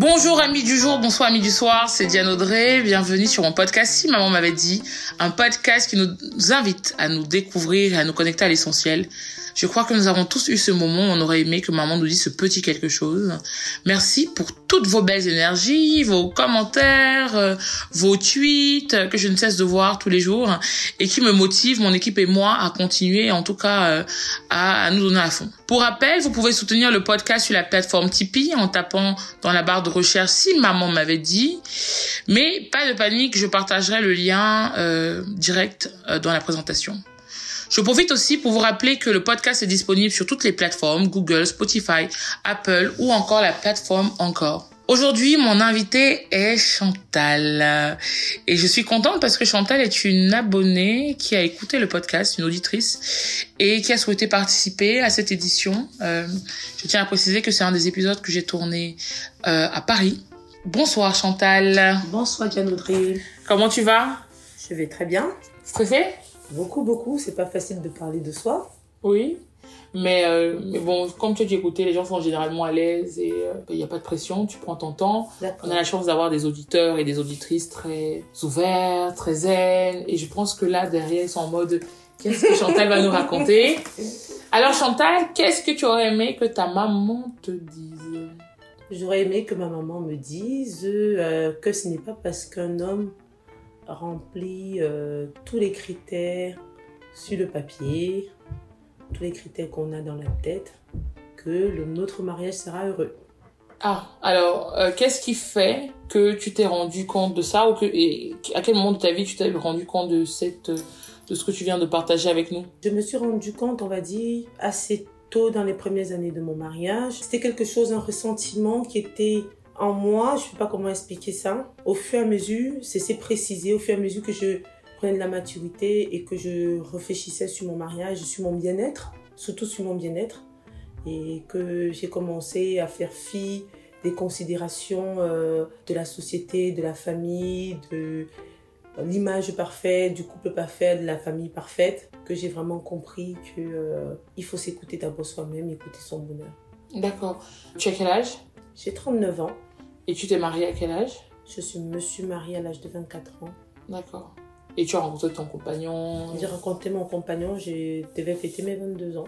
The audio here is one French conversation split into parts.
Bonjour amis du jour, bonsoir amis du soir, c'est Diane Audrey, bienvenue sur mon podcast Si Maman m'avait dit, un podcast qui nous invite à nous découvrir et à nous connecter à l'essentiel. Je crois que nous avons tous eu ce moment où on aurait aimé que maman nous dise ce petit quelque chose. Merci pour toutes vos belles énergies, vos commentaires, euh, vos tweets euh, que je ne cesse de voir tous les jours et qui me motivent, mon équipe et moi, à continuer, en tout cas, euh, à, nous donner à fond. Pour rappel, vous pouvez soutenir le podcast sur la plateforme Tipeee en tapant dans la barre de recherche si maman m'avait dit. Mais pas de panique, je partagerai le lien direct dans la présentation. Je profite aussi pour vous rappeler que le podcast est disponible sur toutes les plateformes, Google, Spotify, Apple ou encore la plateforme Encore. Aujourd'hui, mon invité est Chantal. Et je suis contente parce que Chantal est une abonnée qui a écouté le podcast, une auditrice, et qui a souhaité participer à cette édition. Euh, je tiens à préciser que c'est un des épisodes que j'ai tourné euh, à Paris. Bonsoir Chantal. Bonsoir Diane Audrey. Comment tu vas? Je vais très bien. Stressée Beaucoup, beaucoup. C'est pas facile de parler de soi. Oui. Mais, euh, mais bon, comme tu as écouté, les gens sont généralement à l'aise et il euh, n'y a pas de pression, tu prends ton temps. On a la chance d'avoir des auditeurs et des auditrices très ouverts, très zen. Et je pense que là, derrière, ils sont en mode, qu'est-ce que Chantal va nous raconter? Alors Chantal, qu'est-ce que tu aurais aimé que ta maman te dise? J'aurais aimé que ma maman me dise euh, que ce n'est pas parce qu'un homme remplit euh, tous les critères sur le papier, tous les critères qu'on a dans la tête, que le, notre mariage sera heureux. Ah, alors, euh, qu'est-ce qui fait que tu t'es rendu compte de ça ou que, et à quel moment de ta vie tu t'es rendu compte de cette, de ce que tu viens de partager avec nous? Je me suis rendu compte, on va dire, assez tôt dans les premières années de mon mariage. C'était quelque chose, un ressentiment qui était en moi, je ne sais pas comment expliquer ça. Au fur et à mesure, c'est précisé, au fur et à mesure que je prenais de la maturité et que je réfléchissais sur mon mariage, sur mon bien-être, surtout sur mon bien-être, et que j'ai commencé à faire fi des considérations euh, de la société, de la famille, de l'image parfaite, du couple parfait, de la famille parfaite, que j'ai vraiment compris que euh, il faut s'écouter d'abord soi-même, écouter son bonheur. D'accord. Tu as quel âge? J'ai 39 ans. Et tu t'es mariée à quel âge? Je suis, me suis mariée à l'âge de 24 ans. D'accord. Et tu as rencontré ton compagnon? J'ai rencontré mon compagnon, je devais fêter mes 22 ans.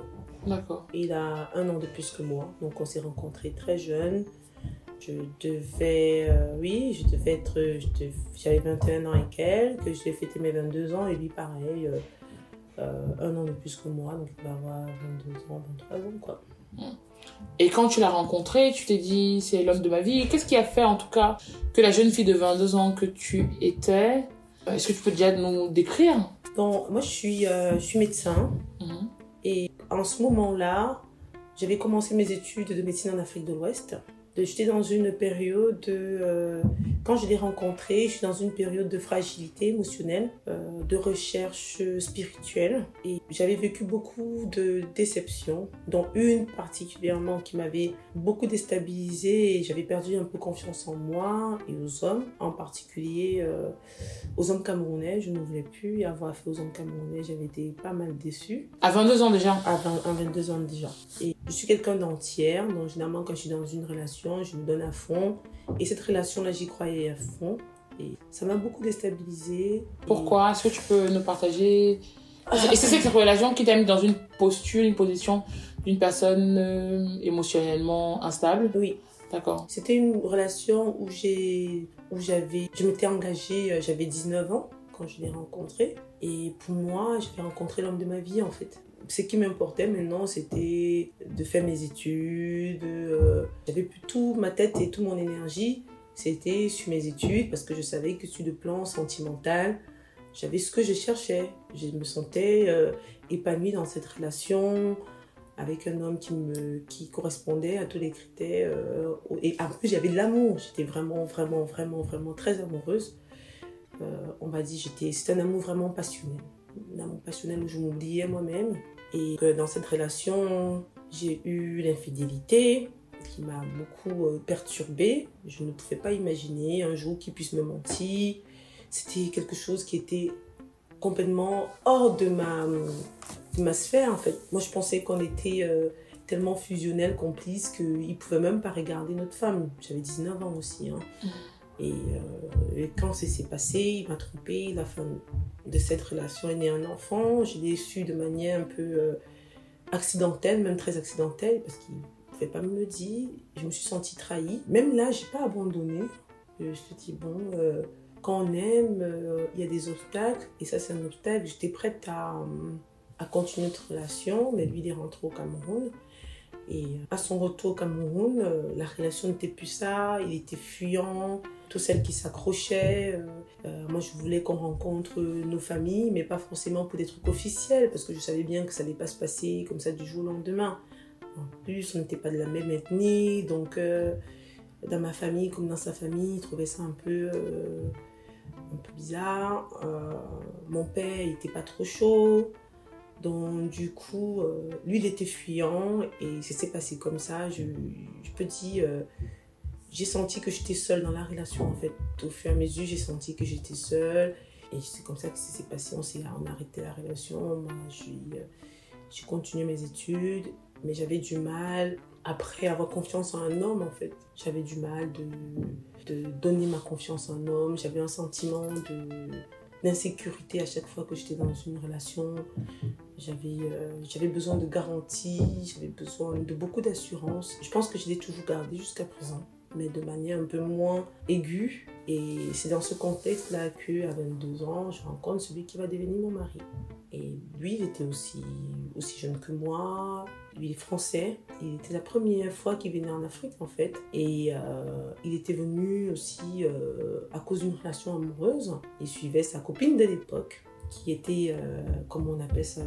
D'accord. Il a un an de plus que moi, donc on s'est rencontrés très jeunes. Je devais, euh, oui, je devais être, j'avais 21 ans et quelques, je devais fêter mes 22 ans et lui pareil, euh, euh, un an de plus que moi, donc il va avoir 22 ans, 23 ans quoi. Mmh. Et quand tu l'as rencontré, tu t'es dit c'est l'homme de ma vie. Qu'est-ce qui a fait en tout cas que la jeune fille de 22 ans que tu étais, est-ce que tu peux déjà nous décrire? Bon, moi je suis, euh, je suis médecin Mhm. et en ce moment-là, j'avais commencé mes études de médecine en Afrique de l'Ouest. J'étais dans une période, euh, quand je l'ai rencontré, je suis dans une période de fragilité émotionnelle, euh, de recherche spirituelle. Et j'avais vécu beaucoup de déceptions, dont une particulièrement qui m'avait beaucoup déstabilisée et j'avais perdu un peu confiance en moi et aux hommes, en particulier euh, aux hommes camerounais. Je ne voulais plus avoir affaire aux hommes camerounais, j'avais été pas mal déçue. À 22 ans déjà? À 20 à 22 ans déjà. Et je suis quelqu'un d'entière, donc généralement quand je suis dans une relation, je me donne à fond. Et cette relation-là, j'y croyais à fond. Et ça m'a beaucoup déstabilisée. Pourquoi? Est-ce que tu peux nous partager? Et c'est cette relation qui t'a mis dans une posture, une position d'une personne euh, émotionnellement instable? Oui. D'accord. C'était une relation où j'ai, où j'avais, je m'étais engagée, euh, j'avais 19 ans quand je l'ai rencontré. Et pour moi, j'avais rencontré l'homme de ma vie en fait. Ce qui m'importait maintenant, c'était de faire mes études. euh, j'avais plus tout ma tête et toute mon énergie. C'était sur mes études parce que je savais que sur le plan sentimental, j'avais ce que je cherchais. Je me sentais euh, épanouie dans cette relation avec un homme qui me qui correspondait à tous les critères euh, et en plus j'avais de l'amour j'étais vraiment vraiment vraiment vraiment très amoureuse on va dire, j'étais, c'était un amour vraiment passionnel. Un amour passionnel où je m'oubliais moi-même. Et que dans cette relation, j'ai eu l'infidélité qui m'a beaucoup perturbée. Je ne pouvais pas imaginer un jour qu'il puisse me mentir. C'était quelque chose qui était complètement hors de ma, de sphère en fait. Moi je pensais qu'on était tellement fusionnels, complices, qu'ils ne pouvaient même pas regarder notre femme. J'avais 19 ans aussi. Hein. Euh, et, quand c'est s'est passé, il m'a trompé. La fin de cette relation est né un enfant. Je l'ai su de manière un peu euh, accidentelle, même très accidentelle, parce qu'il ne pouvait pas me le dire. Je me suis sentie trahie. Même là, je n'ai pas abandonné. Je me suis dit, bon, euh, quand on aime, il y a des obstacles. Et ça, c'est un obstacle. J'étais prête à, à continuer notre relation, mais lui, il est rentré au Cameroun. Et à son retour au Cameroun, la relation n'était plus ça, il était fuyant, toutes celles qui s'accrochaient. Euh, euh, moi, je voulais qu'on rencontre nos familles, mais pas forcément pour des trucs officiels, parce que je savais bien que ça n'allait pas se passer comme ça du jour au lendemain. En plus, on n'était pas de la même ethnie, donc dans ma famille comme dans sa famille, il trouvait ça un peu, bizarre. mon père, n'était pas trop chaud. Donc, du coup, euh, lui, il était fuyant et ça s'est passé comme ça. Je, peux dire, euh, j'ai senti que j'étais seule dans la relation, en fait. Au fur et à mesure, j'ai senti que j'étais seule. Et c'est comme ça que ça s'est passé. On, s'est, on a arrêté la relation. Moi, euh, j'ai continué mes études, mais j'avais du mal, après avoir confiance en un homme, en fait. J'avais du mal de, de donner ma confiance en un homme. J'avais un sentiment d'insécurité à chaque fois que j'étais dans une relation. J'avais euh, besoin de garanties, j'avais besoin de beaucoup d'assurance. Je pense que je l'ai toujours gardé jusqu'à présent, mais de manière un peu moins aiguë. Et c'est dans ce contexte-là que, à 22 ans, je rencontre celui qui va devenir mon mari. Et lui, il était aussi, aussi jeune que moi. Lui, il est français. Il était la première fois qu'il venait en Afrique, en fait. Et euh, il était venu aussi euh, à cause d'une relation amoureuse. Il suivait sa copine de l'époque, qui était, euh, comme on appelle ça,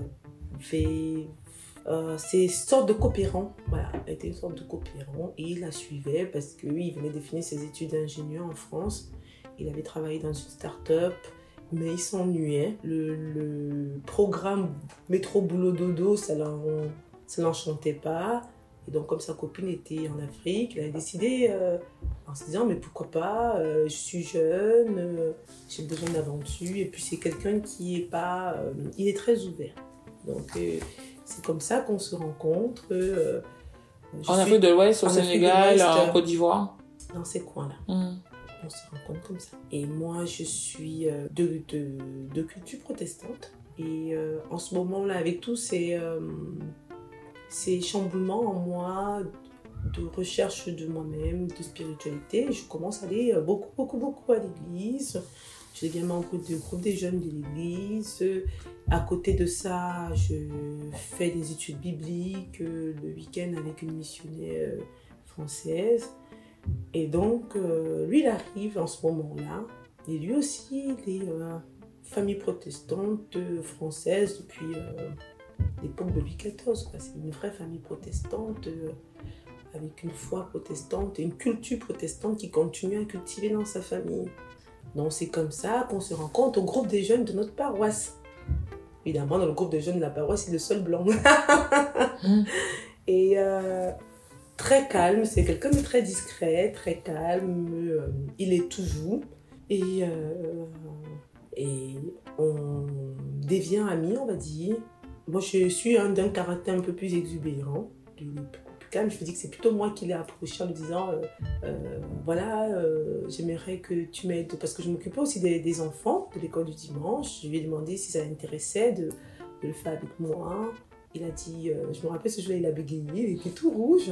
fait. c'est une sorte de coopérant. Voilà, elle était une sorte de coopérant. Il la suivait parce qu'il venait de finir ses études d'ingénieur en France. Il avait travaillé dans une start-up mais il s'ennuyait. Le, programme métro boulot dodo, ça l'enchantait pas. Et donc, comme sa copine était en Afrique, il a décidé, euh, en se disant, mais pourquoi pas, euh, je suis jeune, euh, j'ai besoin d'aventure, et puis c'est quelqu'un qui est pas, il est très ouvert. Donc, c'est comme ça qu'on se rencontre. en Afrique de l'Ouest, au Sénégal, en Côte d'Ivoire Dans ces coins-là. Mmh on se rencontre comme ça. Et moi, je suis euh, de, de, culture protestante. Et euh, en ce moment-là, avec tous ces, euh, ces chamboulements en moi, de recherche de moi-même, de spiritualité, je commence à aller beaucoup, beaucoup, beaucoup à l'église. Je deviens membre du groupe des jeunes de l'église. À côté de ça, je fais des études bibliques le week-end avec une missionnaire française. Et donc, euh, lui, il arrive en ce moment-là. Et lui aussi, il est euh, famille protestante française depuis euh, l'époque de Louis XIV. C'est une vraie famille protestante avec une foi protestante et une culture protestante qui continue à cultiver dans sa famille. Donc c'est comme ça qu'on se rencontre au groupe des jeunes de notre paroisse. Évidemment, dans le groupe des jeunes de la paroisse, il est le seul blanc. Mmh. Et très calme, c'est quelqu'un de très discret, très calme, euh, il est toujours. Et, euh, et on devient amis, on va dire. Moi, je suis un d'un caractère un peu plus exubérant, calme. Je me dis que c'est plutôt moi qui l'ai approché en lui disant euh, Voilà, j'aimerais que tu m'aides. Parce que je m'occupais aussi des, enfants de l'école du dimanche. Je lui ai demandé si ça l'intéressait de, de, le faire avec moi. Il a dit Je me rappelle ce jour-là, il a bégayé, il était tout rouge.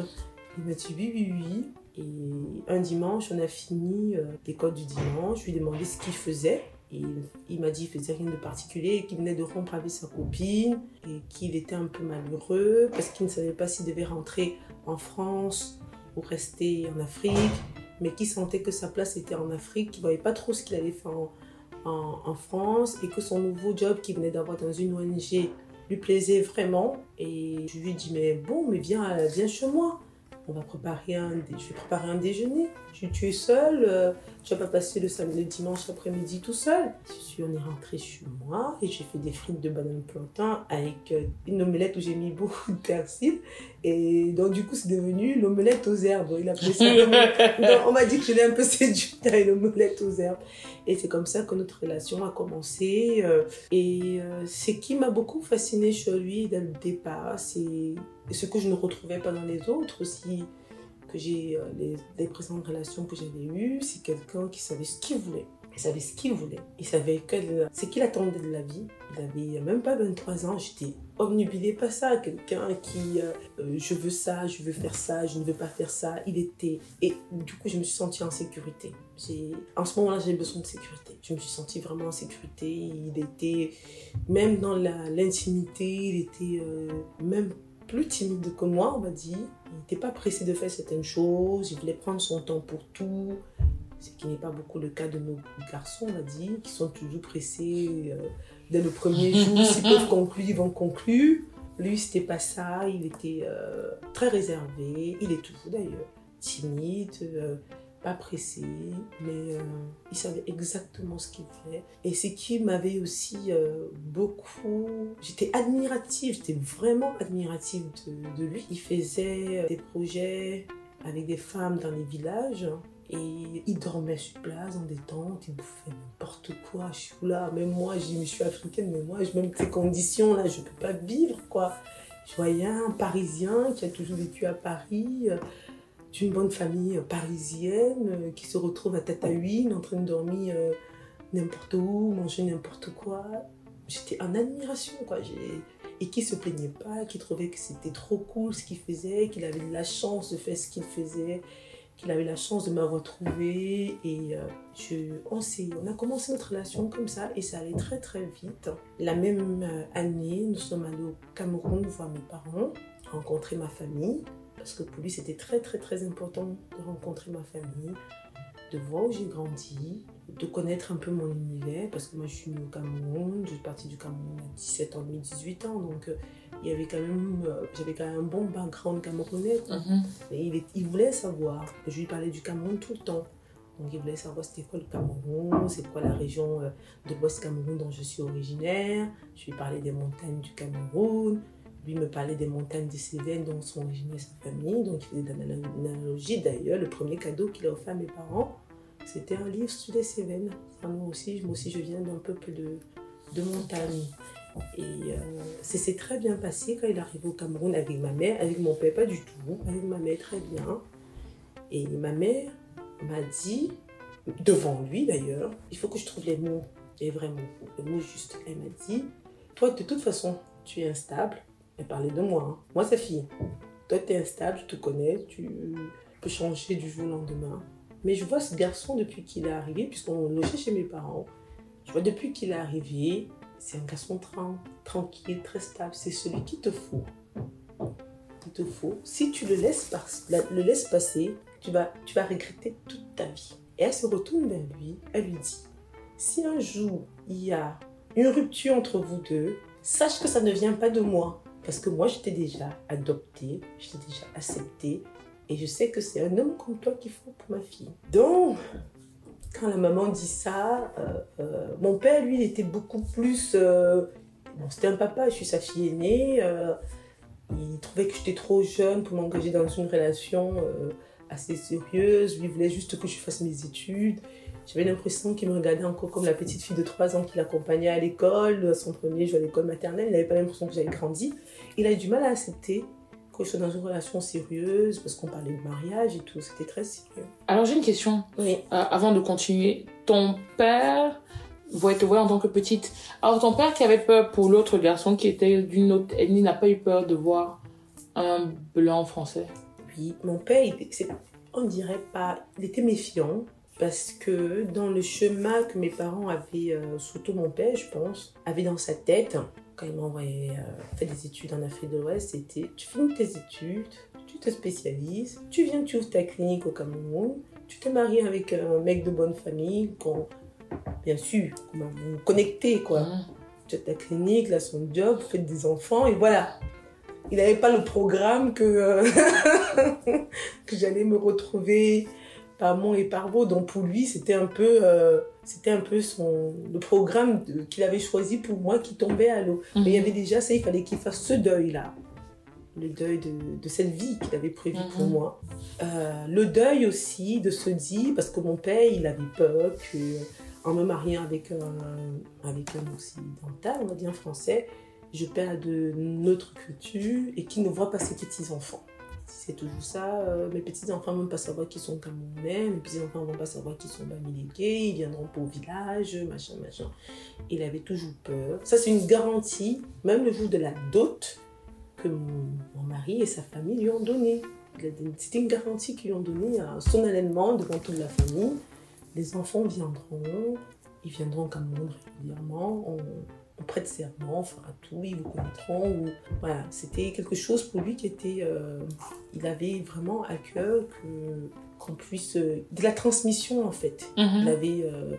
Il m'a dit oui, oui, oui. Et un dimanche, on a fini euh, l'école du dimanche. Je lui ai demandé ce qu'il faisait. Il m'a dit qu'il faisait rien de particulier, qu'il venait de rompre avec sa copine et qu'il était un peu malheureux parce qu'il ne savait pas s'il devait rentrer en France ou rester en Afrique, mais qu'il sentait que sa place était en Afrique, qu'il ne voyait pas trop ce qu'il allait faire en, France et que son nouveau job qu'il venait d'avoir dans une ONG lui plaisait vraiment. Et je lui dit, mais bon, mais viens, viens chez moi on va préparer un, je vais préparer un déjeuner. Je, tu es seule, euh, tu vas pas passer le, samedi, le dimanche après-midi tout seul. Je suis, on est rentré chez moi et j'ai fait des frites de banane plantain avec euh, une omelette où j'ai mis beaucoup de persil. Et donc, du coup, c'est devenu l'omelette aux herbes. Il appelait ça on m'a dit que je l'ai un peu séduite avec l'omelette aux herbes. Et c'est comme ça que notre relation a commencé. Euh, et ce qui m'a beaucoup fasciné chez lui dès le départ, c'est ce que je ne retrouvais pas dans les autres aussi que j'ai euh, les, les, présentes relations que j'avais eues, c'est quelqu'un qui savait ce qu'il voulait. Il savait ce qu'il voulait. Il savait ce qu'il attendait de la vie. Il avait même pas 23 ans. J'étais omnubilée par ça. Quelqu'un qui, euh, euh, je veux ça, je veux faire ça, je ne veux pas faire ça. Il était. Et du coup, je me suis sentie en sécurité. En ce moment-là, j'ai besoin de sécurité. Je me suis sentie vraiment en sécurité. Il était, même dans l'intimité, il était même plus timide que moi, on va dire. Il n'était pas pressé de faire certaines choses, il voulait prendre son temps pour tout, ce qui n'est pas beaucoup le cas de nos garçons, on va dire, qui sont toujours pressés euh, dès le premier jour. S'ils peuvent conclure, ils vont conclure. Lui, c'était pas ça, il était euh, très réservé, il est toujours d'ailleurs timide. Euh, pas pressé, mais euh, il savait exactement ce qu'il voulait. Et ce qui m'avait aussi euh, beaucoup... J'étais admirative, j'étais vraiment admirative de, lui. Il faisait des projets avec des femmes dans les villages. Et il dormait sur place dans des tentes, il bouffait n'importe quoi. Je suis là, même moi, je suis africaine, mais moi, même ces conditions-là, je ne peux pas vivre, quoi. Je voyais un Parisien qui a toujours vécu à Paris, d'une bonne famille parisienne euh, qui se retrouve à Tataouine en train de dormir euh, n'importe où, manger n'importe quoi. J'étais en admiration, quoi. Et qui se plaignait pas, qui trouvait que c'était trop cool ce qu'il faisait, qu'il avait la chance de faire ce qu'il faisait, qu'il avait la chance de m'avoir trouvé. Et euh, je, on, on a commencé notre relation comme ça et ça allait très très vite. La même année, nous sommes allés au Cameroun voir mes parents, rencontrer ma famille parce que pour lui c'était très très très important de rencontrer ma famille, de voir où j'ai grandi, de connaître un peu mon univers, parce que moi je suis née au Cameroun, je suis partie du Cameroun à 17 ans, 18 ans, donc euh, il y avait quand même, euh, j'avais quand même un bon background camerounais. Et il, il, voulait savoir, je lui parlais du Cameroun tout le temps. Donc il voulait savoir c'était quoi le Cameroun, c'est quoi la région euh, de l'Ouest Cameroun dont je suis originaire. Je lui parlais des montagnes du Cameroun, lui me parlait des montagnes de Cévennes dont sont originaires sa famille. Donc il faisait une analogie. D'ailleurs, le premier cadeau qu'il a offert à mes parents, c'était un livre sur les Cévennes. moi aussi, moi aussi, je viens d'un peuple de, de montagne. Et euh, c'est très bien passé quand il est arrivé au Cameroun avec ma mère, avec mon père, pas du tout, avec ma mère très bien. Et ma mère m'a dit, devant lui d'ailleurs, il faut que je trouve les mots, les vrais mots, les mots justes. Elle m'a dit, toi de toute façon, tu es instable, elle parlait de moi. Hein. Moi, c'est fille. Toi, tu es instable, tu te connais, tu peux changer du jour au lendemain. Mais je vois ce garçon depuis qu'il est arrivé, puisqu'on logeait chez mes parents. Je vois depuis qu'il est arrivé, c'est un garçon tranquille, très stable. C'est celui qui te faut. Il te faut. Si tu le laisses, le laisses passer, tu vas, tu vas regretter toute ta vie. Et elle se retourne vers lui, elle lui dit, si un jour il y a une rupture entre vous deux, sache que ça ne vient pas de moi. Parce que moi, j'étais déjà adoptée, j'étais déjà acceptée. Et je sais que c'est un homme comme toi qu'il faut pour ma fille. Donc, quand la maman dit ça, euh, euh, mon père, lui, il était beaucoup plus... Euh, bon, c'était un papa, je suis sa fille aînée. il trouvait que j'étais trop jeune pour m'engager dans une relation assez sérieuse. Lui, il voulait juste que je fasse mes études. J'avais l'impression qu'il me regardait encore comme la petite fille de 3 ans qui l'accompagnait à l'école, son premier jour à l'école maternelle. Il n'avait pas l'impression que j'avais grandi. Il a eu du mal à accepter que je sois dans une relation sérieuse parce qu'on parlait de mariage et tout. C'était très sérieux. Alors j'ai une question. Oui. Euh, avant de continuer, ton père voit te voir en tant que petite. Alors ton père qui avait peur pour l'autre garçon qui était d'une autre ethnie n'a pas eu peur de voir un blanc français? Oui, mon père, il, on dirait pas, il était méfiant parce que dans le chemin que mes parents avaient, euh, surtout mon père, je pense, avait dans sa tête, quand il m'a envoyé euh, faire des études en Afrique de l'Ouest, c'était tu finis tes études, tu te spécialises, tu viens, tu ouvres ta clinique au Cameroun, tu te maries avec un mec de bonne famille, bien sûr, vous connectez quoi. Mmh. Tu as ta clinique, là son job, faites des enfants et voilà. Il n'avait pas le programme que. Euh, que j'allais me retrouver par mon et par vos. Donc pour lui, c'était un peu, euh, c'était un peu son le programme qu'il avait choisi pour moi qui tombait à l'eau. Mais il y avait déjà ça, il fallait qu'il fasse ce deuil là, le deuil de, de cette vie qu'il avait prévue pour Mhm. moi. Euh, le deuil aussi de se dire parce que mon père, il avait peur que en me mariant avec un avec un occidental, on va dire un français, je perds de notre culture et qu'il ne voit pas ses petits enfants. C'est toujours ça. euh, mes petits-enfants ne vont pas savoir qu'ils sont camerounais, mes petits-enfants ne vont pas savoir qu'ils sont bamilégués, ils viendront pas au village, machin, machin. Il avait toujours peur. Ça, c'est une garantie, même le jour de la dot, que mon, mari et sa famille lui ont donné. Il a donné- C'était une garantie qu'ils lui ont donnée à solennellement devant toute la famille. Les enfants viendront, ils viendront au Cameroun régulièrement, on prête serment, fera tout, ils vous connaîtront. ou- Voilà, c'était quelque chose pour lui qui était... euh, il avait vraiment à cœur que qu'on puisse... euh, de la transmission en fait. Il Mhm. avait... euh,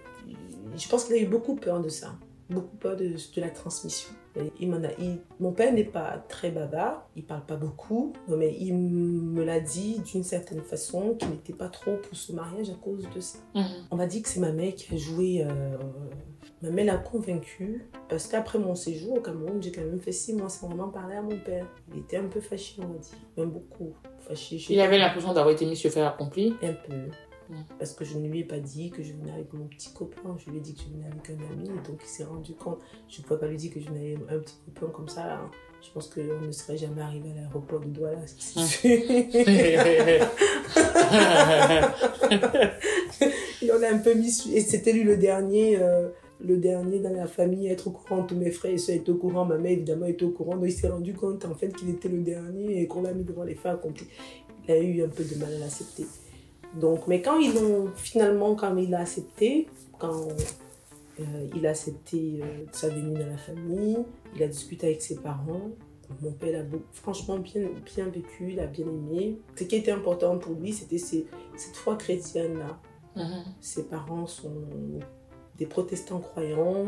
je pense qu'il a eu beaucoup peur de ça. Beaucoup peur de, de la transmission. Il m'en a, il- mon père n'est pas très bavard, il parle pas beaucoup, mais il me l'a dit d'une certaine façon qu'il n'était pas trop pour ce mariage à cause de ça. Mhm. On m'a dit que c'est ma mère qui a joué. Ma mère l'a convaincue parce qu'après mon séjour au Cameroun, j'ai quand même fait six mois sans vraiment parler à mon père. Il était un peu fâché, on va dire. Même beaucoup fâché. Il avait l'impression d'avoir été mis sur faire accompli. Un peu. Mm. Parce que je ne lui ai pas dit que je venais avec mon petit copain. Je lui ai dit que je venais avec un ami. Donc il s'est rendu compte. Je ne pouvais pas lui dire que je venais avec un petit copain comme ça. là. Je pense qu'on ne serait jamais arrivé à l'aéroport de Douala. sûr. Et on a un peu mis. Et c'était lui le dernier. euh, le dernier dans la famille à être au courant, tous mes frères et soeurs étaient au courant, ma mère évidemment était au courant, donc il s'est rendu compte en fait qu'il était le dernier et qu'on l'a mis devant les faits accomplis. Il a eu un peu de mal à l'accepter. Donc, mais quand ils ont finalement, quand il a accepté, quand euh, il a accepté euh, sa venue dans la famille, il a discuté avec ses parents. Mon père l'a franchement bien, bien vécu, il a bien aimé. Ce qui était important pour lui, c'était cette foi chrétienne-là. Mhm. Ses parents sont des protestants croyants,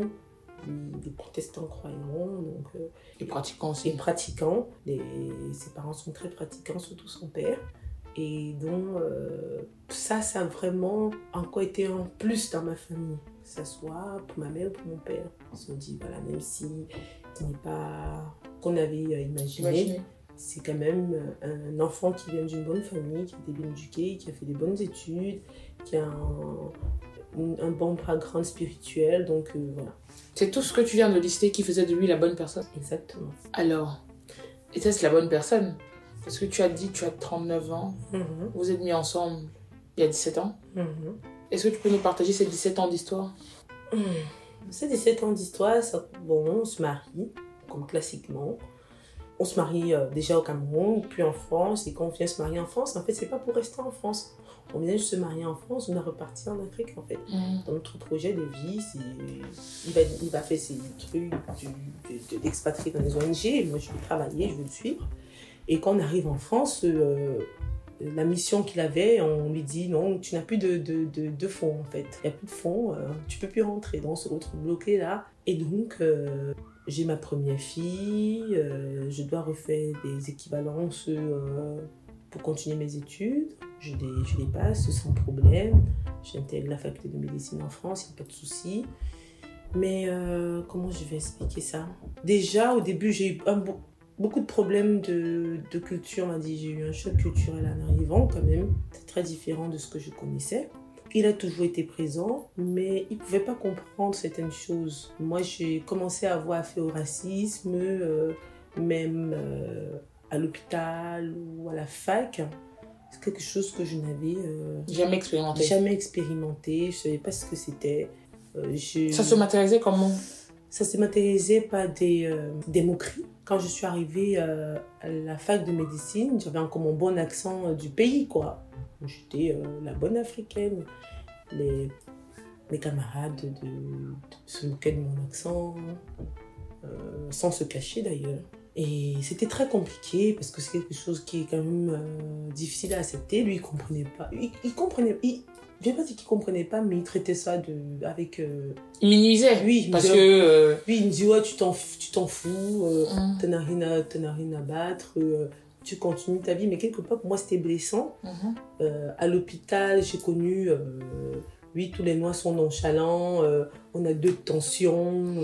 des protestants croyants, donc euh, Et pratiquant et aussi. pratiquant. Les, ses parents sont très pratiquants, surtout son père. Et donc, euh, ça, ça a vraiment encore été un plus dans ma famille. Que ce soit pour ma mère ou pour mon père. Ils se sont dit, voilà, même si ce n'est pas qu'on avait euh, imaginé, Imaginez. c'est quand même un enfant qui vient d'une bonne famille, qui a été bien éduqué, qui a fait des bonnes études, qui a un, un- bon background spirituel. Donc, euh, voilà, C'est tout ce que tu viens de lister qui faisait de lui la bonne personne. exactement. Alors, était-ce la bonne personne? Parce que tu as dit que tu as 39 ans, Mhm, vous êtes mis ensemble il y a 17 ans. mhm. Est-ce que tu peux nous partager ces 17 ans d'histoire? C'est 17 ans d'histoire, bon, on se marie, comme classiquement. On se marie euh, déjà au Cameroun, puis en France, et quand on vient se marier en France, en fait, c'est pas pour rester en France. On vient juste se marier en France, on est reparti en Afrique, en fait. Mhm. Dans notre projet de vie. Il va, il va faire ses trucs du- de- de- d'expatrié dans les ONG, moi je vais travailler, je vais le suivre. Et quand on arrive en France, euh, la mission qu'il avait, on lui dit non, tu n'as plus de, de, de, de fonds en fait. Il n'y a plus de fonds, euh, tu peux plus rentrer. Donc on se retrouve bloqué là. Et donc euh, j'ai ma première fille, euh, je dois refaire des équivalences pour continuer mes études. Je les, passe sans problème. J'intègre la faculté de médecine en France, il n'y a pas de souci. Mais euh, comment je vais expliquer ça? Déjà, au début, j'ai eu beaucoup de problèmes de, de culture, on m'a dit. J'ai eu un choc culturel en arrivant quand même. C'est très différent de ce que je connaissais. Il a toujours été présent, mais il ne pouvait pas comprendre certaines choses. Moi, j'ai commencé à avoir affaire au racisme, euh, même euh, à l'hôpital ou à la fac. C'est quelque chose que je n'avais euh, Jamais expérimenté. jamais expérimenté. Je ne savais pas ce que c'était. Euh, je- Ça se matérialisait comment? Ça s'est matérialisé par des, euh, des moqueries. Quand je suis arrivée à la fac de médecine, j'avais encore mon bon accent du pays, quoi. J'étais la bonne africaine. Les, mes camarades de, de- se moquaient de mon accent, sans se cacher d'ailleurs. Et c'était très compliqué parce que c'est quelque chose qui est quand même euh, difficile à accepter. Lui, il comprenait pas. Il, il comprenait. Il, je vais pas dire qu'il comprenait pas, mais il traitait ça de, avec. euh, Il minimisait. Oui, Parce me que. euh, oui, il me dit, ouais, tu t'en, fous, Mhm. t'en as rien à, t'en as rien à battre, tu continues ta vie. Mais quelque part, pour moi, c'était blessant. Mhm. Euh, à l'hôpital, j'ai connu, oui, tous les noirs sont nonchalants, on a deux tensions,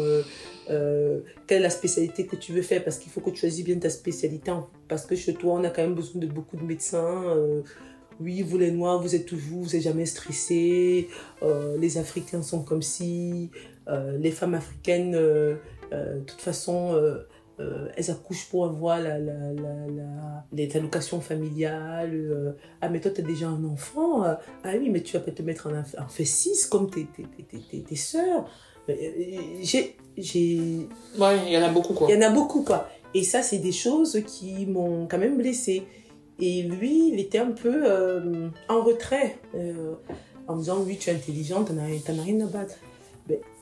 euh, quelle est la spécialité que tu veux faire? Parce qu'il faut que tu choisisses bien ta spécialité, parce que chez toi, on a quand même besoin de beaucoup de médecins. euh, oui, vous les noirs, vous êtes toujours, vous n'êtes jamais stressés, euh, les Africains sont comme si, les femmes africaines, de toute façon, elles accouchent pour avoir la, la, la, les allocations familiales. ah, mais toi, tu as déjà un enfant? ah oui, mais tu vas pas te mettre en, en fait 6 comme tes, tes, tes, tes, tes sœurs. Mais, euh, J'ai. Ouais, il y en a beaucoup, quoi. Il y en a beaucoup, quoi. Et ça, c'est des choses qui m'ont quand même blessée. Et lui, il était un peu euh, en retrait, euh, en me disant Oui, tu es intelligente, t'en as, as rien à battre.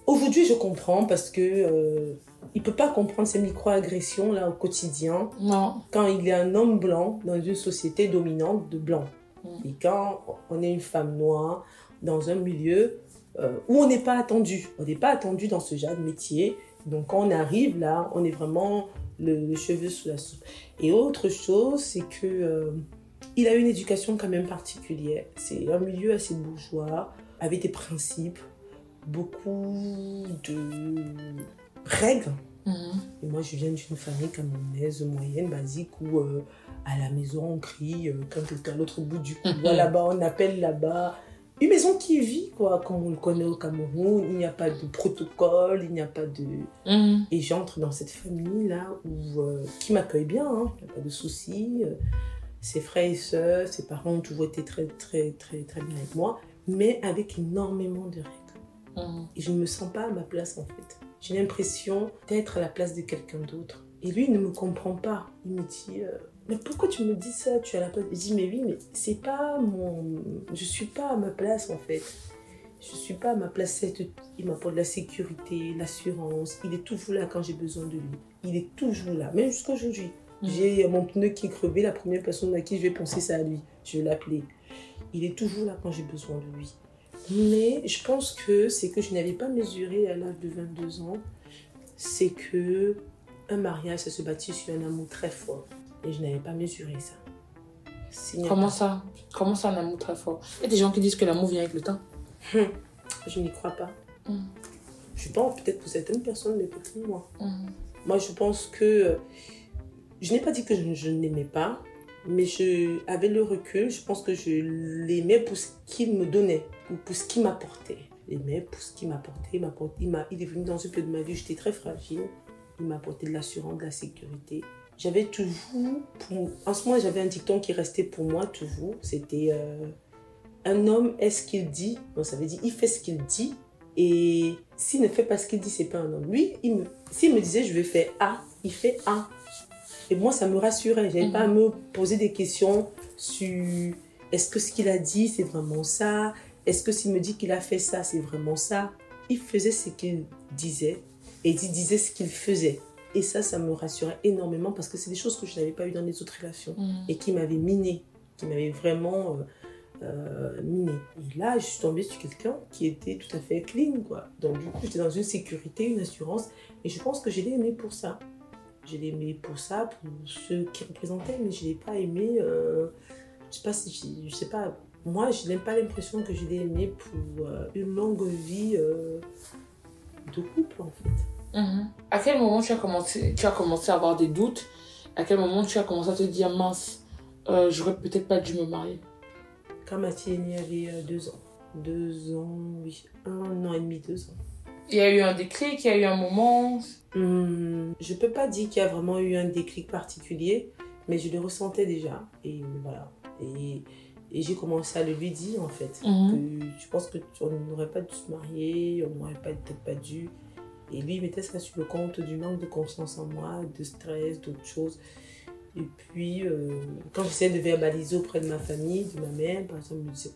Aujourd'hui, je comprends parce que euh, il peut pas comprendre ces micro-agressions là au quotidien Non. quand il est un homme blanc dans une société dominante de blancs. Mm. Et quand on est une femme noire dans un milieu euh, où on n'est pas attendu. On n'est pas attendu dans ce genre de métier. Donc quand on arrive là, on est vraiment le, le cheveu sous la soupe. Et autre chose, c'est que euh, il a une éducation quand même particulière. C'est un milieu assez bourgeois, avec des principes, beaucoup de règles. Mhm. Et moi, je viens d'une famille camerounaise moyenne, basique, où euh, à la maison, on crie, euh, quand quelqu'un à l'autre bout du couloir, là-bas, on appelle là-bas. Une maison qui vit, quoi, comme on le connaît au Cameroun. Il n'y a pas de protocole, il n'y a pas de... Mhm. Et j'entre dans cette famille-là, où, euh, qui m'accueille bien, hein, il n'y a pas de soucis. euh, ses frères et sœurs, ses parents ont toujours été très, très, très, très bien avec moi, mais avec énormément de règles. Mhm. Et je ne me sens pas à ma place en fait. J'ai l'impression d'être à la place de quelqu'un d'autre. Et lui, il ne me comprend pas. Il me dit euh, Mais pourquoi tu me dis ça? Tu à la place. Je dis Mais oui, mais c'est pas mon. Je suis pas à ma place en fait. Je suis pas à ma place. Il m'apporte la sécurité, l'assurance. Il est toujours là quand j'ai besoin de lui. Il est toujours là, même jusqu'à aujourd'hui. Mhm. J'ai mon pneu qui est crevé, la première personne à qui je vais penser, c'est à lui. Je vais l'appeler. Il est toujours là quand j'ai besoin de lui. Mais je pense que c'est que je n'avais pas mesuré à l'âge de 22 ans, c'est que un mariage, ça se bâtit sur un amour très fort. Et je n'avais pas mesuré ça. Comment ça? Comment ça, un amour très fort? Il y a des gens qui disent que l'amour vient avec le temps. Je n'y crois pas. Mhm. Je pense peut-être pour certaines personnes, mais pas pour moi. Mhm. Moi, je pense que. Je n'ai pas dit que je, je ne l'aimais pas, mais je, avec le recul, je pense que je l'aimais pour ce qu'il me donnait, ou pour ce qu'il m'apportait. Je l'aimais pour ce qu'il m'apportait. Il, il, m'a- il est venu dans une période de ma vie j'étais très fragile. Il m'a apporté de l'assurance, de la sécurité. J'avais toujours. Pour, en ce moment, j'avais un dicton qui restait pour moi toujours. C'était euh, Un homme est ce qu'il dit. Donc, ça veut dire il fait ce qu'il dit. Et s'il ne fait pas ce qu'il dit, c'est pas un homme. Lui, il me, s'il me disait je vais faire A, il fait A. Et moi, ça me rassurait. J'avais Mhm. pas à me poser des questions sur est-ce que ce qu'il a dit, c'est vraiment ça? Est-ce que s'il me dit qu'il a fait ça, c'est vraiment ça? Il faisait ce qu'il disait et il disait ce qu'il faisait. Et ça, ça me rassurait énormément parce que c'est des choses que je n'avais pas eues dans les autres relations Mhm. et qui m'avaient miné, qui m'avaient vraiment euh, euh, miné. Et là, je suis tombée sur quelqu'un qui était tout à fait clean, quoi. Donc, du coup, j'étais dans une sécurité, une assurance, et je pense que je l'ai aimé pour ça. Je l'ai aimé pour ça, pour ce qu'il représentait, mais je l'ai pas aimé. euh, je sais pas si, je sais pas. Moi, je n'ai pas l'impression que je l'ai aimé pour euh, une longue vie euh, de couple, en fait. Mhm. À quel moment tu as, commencé, tu as commencé à avoir des doutes? À quel moment tu as commencé à te dire mince, euh, j'aurais peut-être pas dû me marier? Quand Mathieu est né, il avait euh, deux ans. Deux ans, oui. Un an et demi, deux ans. Il y a eu un déclic, il y a eu un moment? Hum, je peux pas dire qu'il y a vraiment eu un déclic particulier, mais je le ressentais déjà. Et voilà. Et, et j'ai commencé à le lui dire en fait. Mhm. Que je pense que on n'aurait pas dû se marier, on n'aurait peut-être pas dû. Et lui, il mettait ça sur le compte du manque de confiance en moi, de stress, d'autres choses. Et puis, euh, quand j'essayais de verbaliser auprès de ma famille, de ma mère, par exemple, elle me disait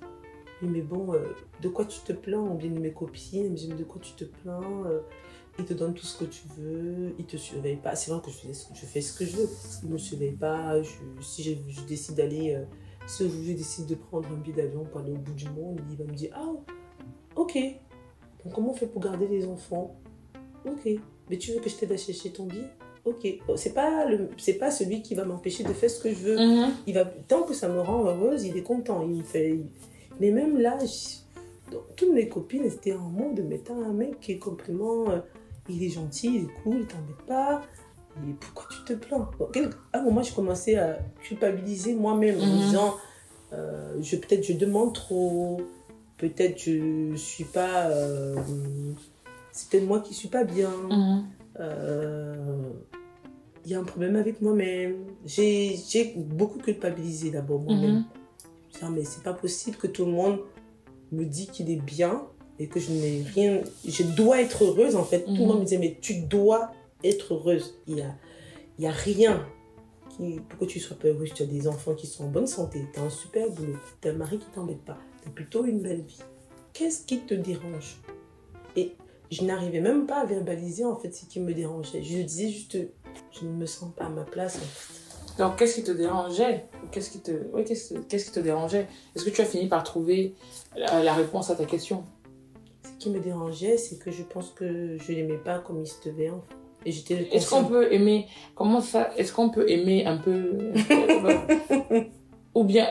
mais bon, euh, de quoi tu te plains? Ou bien de mes copines, elle me disait Mais de quoi tu te plains Euh, Il te donne tout ce que tu veux, il te surveille pas. C'est vrai que je fais, ce que- je fais ce que je veux. Il me surveille pas. Si je, décide d'aller. euh, si je décide de prendre un billet d'avion pour aller au bout du monde, il va me dire Ah, ok. Donc, comment on fait pour garder les enfants? Ok. Mais tu veux que je t'aide à chercher ton billet? Ok, c'est pas le, c'est pas celui qui va m'empêcher de faire ce que je veux. Mhm. Il va, tant que ça me rend heureuse, il est content. Il me fait, mais même là, donc, toutes mes copines étaient en mode, mais t'as un mec qui est compliment, euh, il est gentil, il est cool, il t'embête pas. Et pourquoi tu te plains? À un moment, je commençais à culpabiliser moi-même en me disant, euh, je peut-être je demande trop, peut-être je suis pas, euh, c'est peut-être moi qui suis pas bien. Mhm. Euh, il y a un problème avec moi-même. J'ai beaucoup culpabilisé d'abord moi-même. Mhm. Ah, mais c'est pas possible que tout le monde me dit qu'il est bien et que je n'ai rien. Je dois être heureuse en fait. Tout Mhm. le monde me disait, mais tu dois être heureuse. Il y a, il y a rien qui, pour que tu sois pas heureuse. Tu as des enfants qui sont en bonne santé, tu as un super boulot, tu as un mari qui t'embête pas, tu as plutôt une belle vie. Qu'est-ce qui te dérange? Et je n'arrivais même pas à verbaliser en fait ce qui me dérangeait. Je disais juste, je ne me sens pas à ma place en fait. Donc, qu'est-ce qui te dérangeait? Qu'est-ce qui te, ouais, qu'est-ce, qu'est-ce qui te dérangeait? Est-ce que tu as fini par trouver la, la réponse à ta question? Ce qui me dérangeait, c'est que je pense que je l'aimais pas comme il se devait en fait. Et j'étais le Est-ce qu'on peut aimer Comment ça Est-ce qu'on peut aimer un peu Ou bien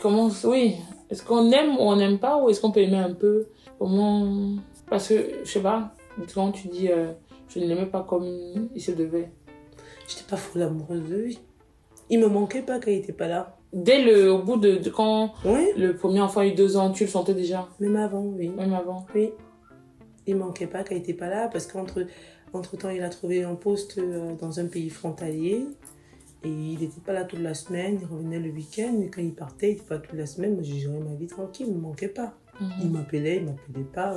comment Oui. Est-ce qu'on aime ou on n'aime pas ou est-ce qu'on peut aimer un peu? Comment Parce que je sais pas. Quand tu dis euh, je ne l'aimais pas comme il se devait. J'étais pas folle amoureuse de lui. Il me manquait pas quand il était pas là. Dès le au bout de, de quand Oui, le premier enfant a eu deux ans, tu le sentais déjà? Même avant, oui. même avant. Oui. Il manquait pas quand il était pas là parce qu'entre entre temps, il a trouvé un poste euh, dans un pays frontalier. Et il n'était pas là toute la semaine, il revenait le week-end, mais quand il partait, il n'était pas toute la semaine. Moi, j'ai géré ma vie tranquille, il me manquait pas. Il m'appelait, il m'appelait pas.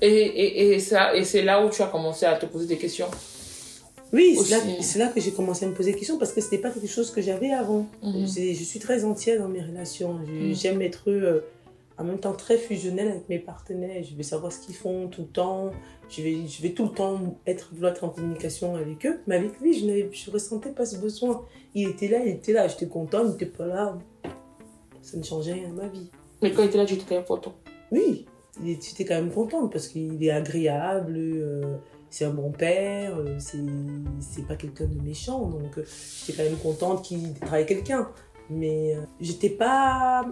Et, et, et, ça, et c'est là où tu as commencé à te poser des questions. Oui, c'est là, que j'ai commencé à me poser des questions parce que c'était pas quelque chose que j'avais avant. Mhm. Je suis très entière dans mes relations. Mhm. J'aime être euh, en même temps très fusionnelle avec mes partenaires. Je veux savoir ce qu'ils font tout le temps. Je vais, je vais tout le temps être, vouloir être en communication avec eux. Mais avec lui, je ne je ressentais pas ce besoin. Il était là, il était là. J'étais contente, il n'était pas là. Ça ne changeait rien à ma vie. Mais quand il était là, tu étais quand même content. Oui, il est- j'étais quand même contente parce qu'il est agréable, euh, c'est un bon père, euh, c'est pas quelqu'un de méchant, donc euh, j'étais quand même contente qu'il travaille quelqu'un. Mais euh, j'étais pas,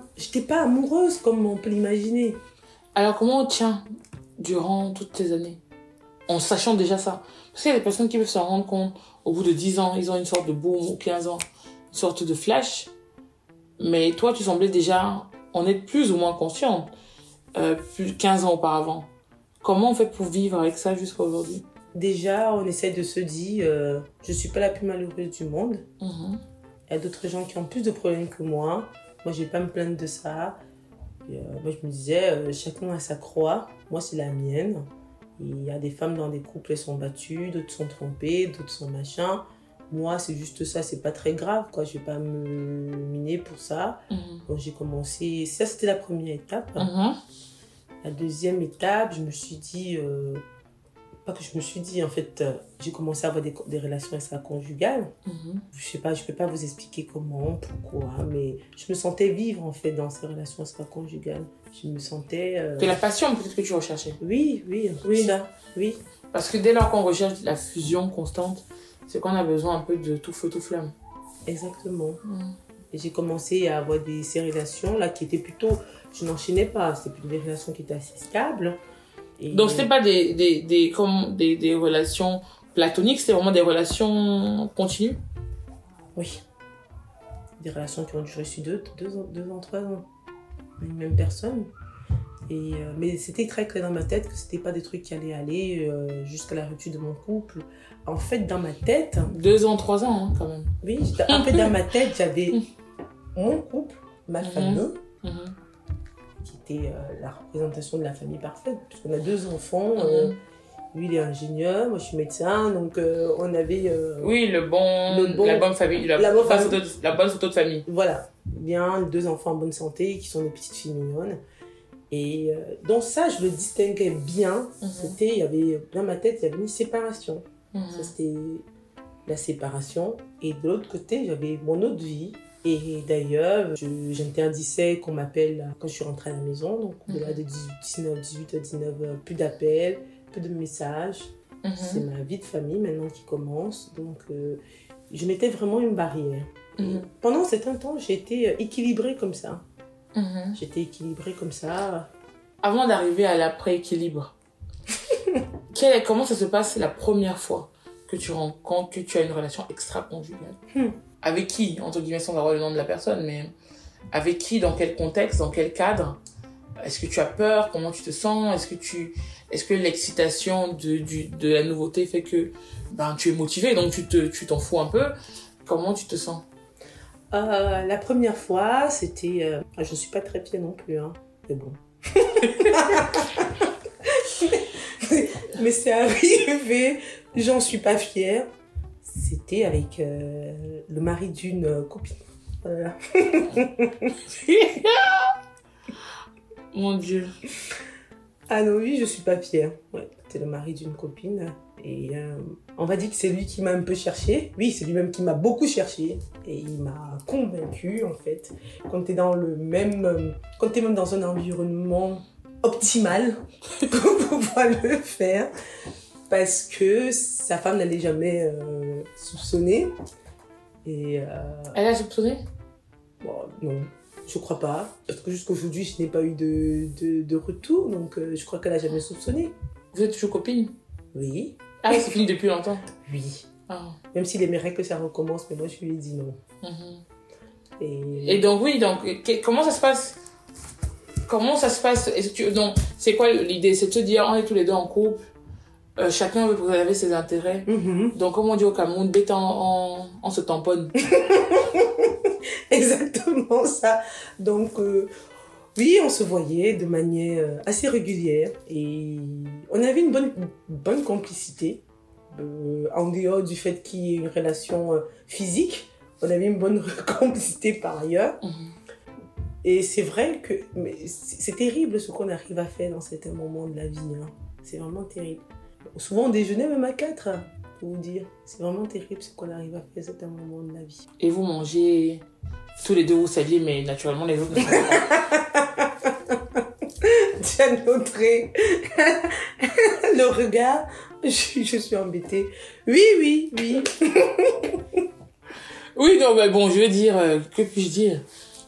pas amoureuse comme on peut l'imaginer. Alors, comment on tient durant toutes ces années? En sachant déjà ça. Parce qu'il y a des personnes qui peuvent s'en rendre compte au bout de 10 ans, ils ont une sorte de boom, ou 15 ans, une sorte de flash. Mais toi, tu semblais déjà en être plus ou moins consciente, euh, plus 15 ans auparavant. Comment on fait pour vivre avec ça jusqu'à aujourd'hui? Déjà, on essaie de se dire, euh, je suis pas la plus malheureuse du monde. Mhm. Il y a d'autres gens qui ont plus de problèmes que moi. Moi, je vais pas me plaindre de ça. Et, euh, moi, je me disais, euh, chacun a sa croix. Moi, c'est la mienne. Il y a des femmes dans des couples, elles sont battues, d'autres sont trompées, d'autres sont machin. Moi, c'est juste ça, c'est pas très grave, quoi. Je vais pas me miner pour ça. Mhm. Donc, j'ai commencé. Ça, c'était la première étape. Mhm. La deuxième étape, je me suis dit, euh, pas que je me suis dit, en fait, euh, j'ai commencé à avoir des, des relations extra-conjugales. Mhm. Je sais pas, je peux pas vous expliquer comment, pourquoi, mais je me sentais vivre, en fait, dans ces relations extra-conjugales. Je me sentais... euh, C'est la passion peut-être que tu recherchais. Oui, oui, Oui. ça, oui. Parce que dès lors qu'on recherche la fusion constante, c'est qu'on a besoin un peu de tout feu, tout flamme. Exactement. Et j'ai commencé à avoir des, ces relations-là qui étaient plutôt... Je n'enchaînais pas, c'était plutôt des relations qui étaient assez stables. Et- Donc, c'était pas des, des, des, comme des, des relations platoniques, c'est vraiment des relations continues? Oui. Des relations qui ont duré sur deux, deux, deux ans, trois ans. Une même personne. Et, euh, mais c'était très clair dans ma tête que c'était pas des trucs qui allaient aller euh, jusqu'à la rupture de mon couple. En fait, dans ma tête, Deux ans, trois ans, hein, quand même. oui, en fait, dans ma tête, j'avais mon couple, ma Mhm. famille, Mhm. qui était euh, la représentation de la famille parfaite, puisqu'on a deux enfants. Mhm. lui, il est ingénieur, moi, je suis médecin, donc on avait. Oui, le bon, Le bon- la bonne famille, la, la bonne bonne famille. photo de, la bonne photo de famille. Voilà, bien, deux enfants en bonne santé, qui sont des petites filles mignonnes. Et euh, donc ça, je le distinguais bien. Mhm. C'était, il y avait, dans ma tête, il y avait une séparation. Mhm. Ça, c'était la séparation. Et de l'autre côté, j'avais mon autre vie. Et d'ailleurs, je- j'interdisais qu'on m'appelle quand je suis rentrée à la maison. Donc, au-delà Mhm. de 18, 19, 18 à 19 heures, plus d'appels, peu de messages. Mhm. C'est ma vie de famille maintenant qui commence. Donc, euh, je mettais vraiment une barrière. Mhm. Pendant certain temps, j'étais euh, équilibrée comme ça. Mhm. J'étais équilibrée comme ça. Avant d'arriver à l'après-équilibre, quelle est- comment ça se passe la première fois que tu rends compte que tu as une relation extra-conjugale Hmm. Avec qui Entre guillemets, sans avoir le nom de la personne, mais avec qui Dans quel contexte Dans quel cadre Est-ce que tu as peur? Comment tu te sens? Est-ce que tu, est-ce que l'excitation de, du, de la nouveauté fait que ben, tu es motivé, donc tu te, tu t'en fous un peu? Comment tu te sens Euh, la première fois, c'était. euh, je suis pas très fière non plus, hein. Mais bon. Mais c'est arrivé, j'en suis pas fière. C'était avec euh, le mari d'une euh, copine. Voilà. Mon Dieu. Ah non, oui, je suis pas fière. Ouais, c'était le mari d'une copine. Et on va dire que c'est lui qui m'a un peu cherché. Oui, c'est lui-même qui m'a beaucoup cherché. Et il m'a convaincu, en fait, quand tu es dans le même. euh, quand es même dans un environnement optimal pour pouvoir le faire. Parce que sa femme n'allait jamais euh, soupçonner. Et euh, Elle a soupçonné? bon, non, je crois pas. Parce que jusqu'aujourd'hui, je n'ai pas eu de, de, de retour. Donc, euh, je crois qu'elle a jamais soupçonné. Vous êtes toujours copine Oui. Ah, c'est fini depuis longtemps. Oui. Ah. Même s'il aimerait que ça recommence, mais moi je lui ai dit non. Mhm. Et, Et donc oui, donc comment ça se passe? Comment ça se passe? Est-ce que tu- donc c'est quoi l'idée? C'est de se dire on est tous les deux en couple, euh, chacun veut préserver ses intérêts. Mhm. Donc comme on dit au Cameroun, bête en, en, on se tamponne. Exactement ça. Donc, euh, oui, on se voyait de manière euh, assez régulière et on avait une bonne, bonne complicité. Euh, en dehors du fait qu'il y ait une relation euh, physique, on avait une bonne complicité par ailleurs. Mhm. Et c'est vrai que c'est terrible ce qu'on arrive à faire dans certains moments de la vie. hein. C'est vraiment terrible. Souvent on déjeunait même à 4, hein, pour vous dire. C'est vraiment terrible ce qu'on arrive à faire à certains moments de la vie. Et vous mangez tous les deux, vous saviez, mais naturellement les autres ne savaient pas. Tu as noté le regard. Je, je suis embêtée. Oui, oui, oui. Oui, non, mais bon, je veux dire, euh, que puis-je dire?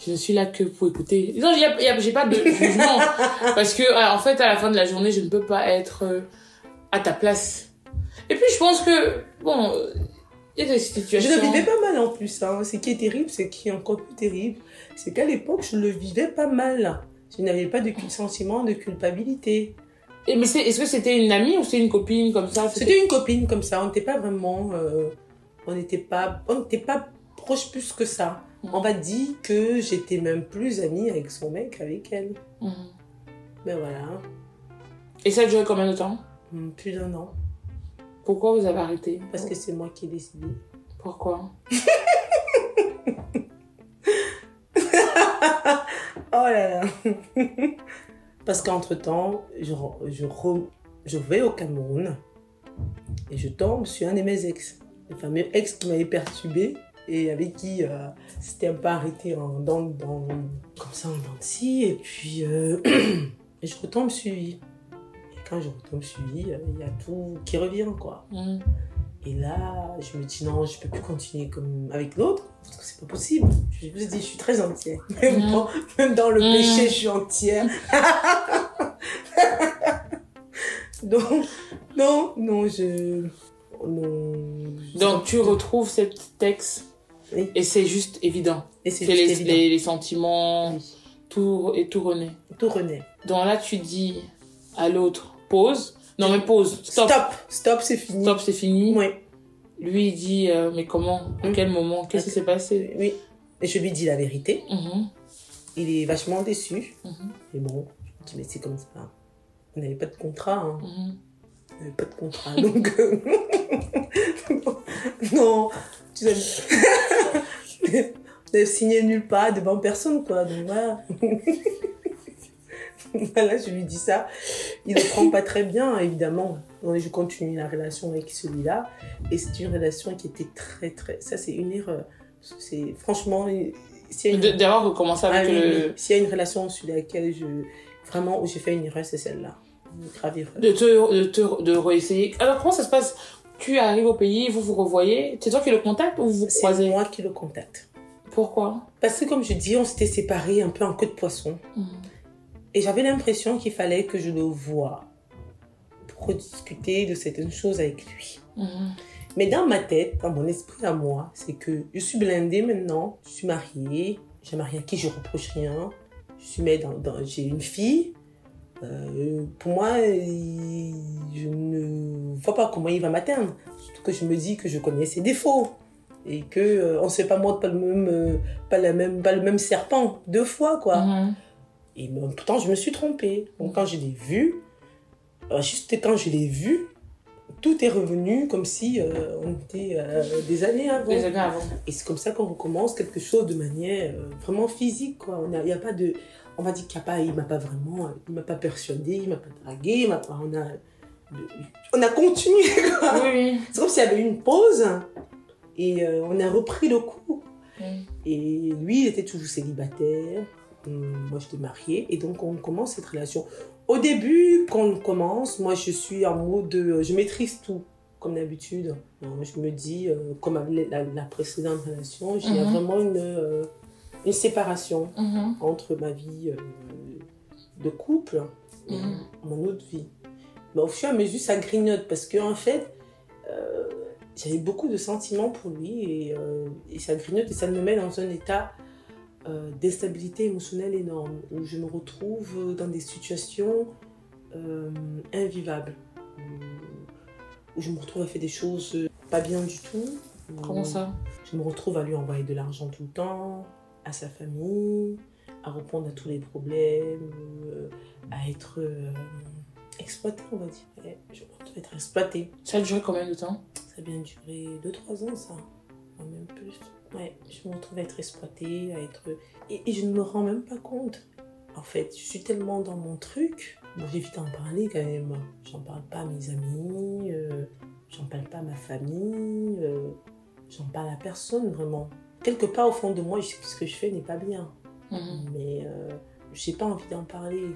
Je ne suis là que pour écouter. Non, j'ai pas de jugement. parce que, euh, en fait, à la fin de la journée, je ne peux pas être euh, à ta place. Et puis, je pense que, bon, il y a des Je situations... le vivais pas mal en plus. Hein. Ce qui est terrible, ce qui est encore plus terrible, c'est qu'à l'époque, je le vivais pas mal. Je n'avais pas de sentiment de culpabilité. Et, mais est-ce que c'était une amie ou c'était une copine comme ça? C'était une copine comme ça. On n'était pas vraiment. euh, on n'était pas, on n'était pas proche plus que ça. Mhm. On va dire que j'étais même plus amie avec son mec qu'avec elle. Mhm. Mais voilà, Et ça a duré combien de temps? Hmm, plus d'un an. Pourquoi vous avez arrêté? Parce que c'est moi qui ai décidé. Pourquoi? Oh là là. Parce qu'entre-temps, je, je, je vais au Cameroun et je tombe sur un de mes ex. Le fameux ex qui m'avait perturbé et avec qui euh, c'était un peu arrêté en, dans, dans, comme ça en. Et puis, euh, je retombe sur lui. Et quand je retombe sur lui, euh, il y a tout qui revient, quoi. Mhm. Et là, je me dis non, je peux plus continuer comme avec l'autre, parce que c'est pas possible. Je vous ai dit, je suis très entière. Même, dans, même dans le Mhm. péché, je suis entière. donc, non, non, je. Non. je- Donc tu retrouves cet texte Oui. et c'est juste évident. Et c'est les, les, les sentiments, Oui. tout et tout renaît. Tout renaît. Donc là, tu dis à l'autre, pause. Non, mais pause. Stop. Stop, stop, c'est fini. Stop, c'est fini. Oui, Lui, il dit, euh, mais comment? À Mm. quel moment? Qu'est-ce qui s'est passé? Oui. Et je lui dis la vérité. Mhm, Il est vachement déçu. mhm, Mais bon, je dis, mais c'est comme ça. On n'avait pas de contrat. Hein. On n'avait pas de contrat. Donc, euh, non, tu sais, on signé nulle part devant personne, quoi. Donc voilà. voilà, je lui dis ça. Il ne prend pas très bien, évidemment. Donc, je continue la relation avec celui-là. Et c'est une relation qui était très, très. Ça, c'est une erreur. C'est franchement. s'il y a une- recommencé ah avec oui, le. oui. S'il y a une relation sur laquelle je. Vraiment, où j'ai fait une erreur, c'est celle-là. De te, de te, de réessayer. Alors, comment ça se passe? Tu arrives au pays, vous vous revoyez. C'est toi qui le contacte ou vous vous C'est croisez? moi qui le contacte. Pourquoi? Parce que comme je dis, on s'était séparés un peu en queue de poisson. Et j'avais l'impression qu'il fallait que je le voie pour rediscuter de certaines choses avec lui. Mhm. Mais dans ma tête, dans mon esprit à moi, c'est que je suis blindée maintenant, je suis mariée, j'ai un mari à qui je reproche rien, je suis mère dans, dans- j'ai une fille. Euh, pour moi, il- je ne vois pas comment il va m'atteindre. Surtout que je me dis que je connais ses défauts et que euh, on ne se pas mordre pas le même, euh, pas la même, pas le même serpent deux fois quoi. Mhm. Et pourtant, je me suis trompée. Donc, quand je l'ai vu, euh, juste quand je l'ai vu, tout est revenu comme si euh, on était euh, des années avant. Des années avant. Et c'est comme ça qu'on recommence quelque chose de manière euh, vraiment physique. Quoi. On a, y a pas de, on va dire qu'il il m'a pas vraiment, il m'a pas persuadé, il m'a pas dragué, il m'a pas, on a, on a continué. quoi. Oui, oui. C'est comme s'il y avait eu une pause et on a repris le coup. Et lui, il était toujours célibataire. Moi, j'étais mariée. Et donc, on commence cette relation. Au début, quand on commence, moi, je suis en mode. euh, Je maîtrise tout, comme d'habitude. Je me dis, euh, comme la, la précédente relation, il y a vraiment une, euh, une séparation Mhm. entre ma vie euh, de couple et Mhm. mon autre vie. Mais au fur et à mesure, ça grignote parce que en fait, j'avais beaucoup de sentiments pour lui et, et ça grignote et ça me met dans un état euh, d'instabilité émotionnelle énorme où je me retrouve dans des situations euh, invivables où, je me retrouve à faire des choses pas bien du tout. Comment ça? je me retrouve à lui envoyer de l'argent tout le temps, à sa famille, à répondre à tous les problèmes, euh, à être euh, exploité, on va dire. Je me retrouve à être exploité. Ça a duré combien de temps? Ça a bien duré 2-3 ans, ça. Même plus. Ouais, je me retrouve à être exploitée, à être. Et, et je ne me rends même pas compte. En fait, je suis tellement dans mon truc. Bon, j'évite d'en parler quand même. J'en parle pas à mes amis, euh, j'en parle pas à ma famille, euh, j'en parle à personne vraiment. Quelque part au fond de moi, je sais que ce que je fais n'est pas bien. Mhm. Mais euh, j'ai pas envie d'en parler.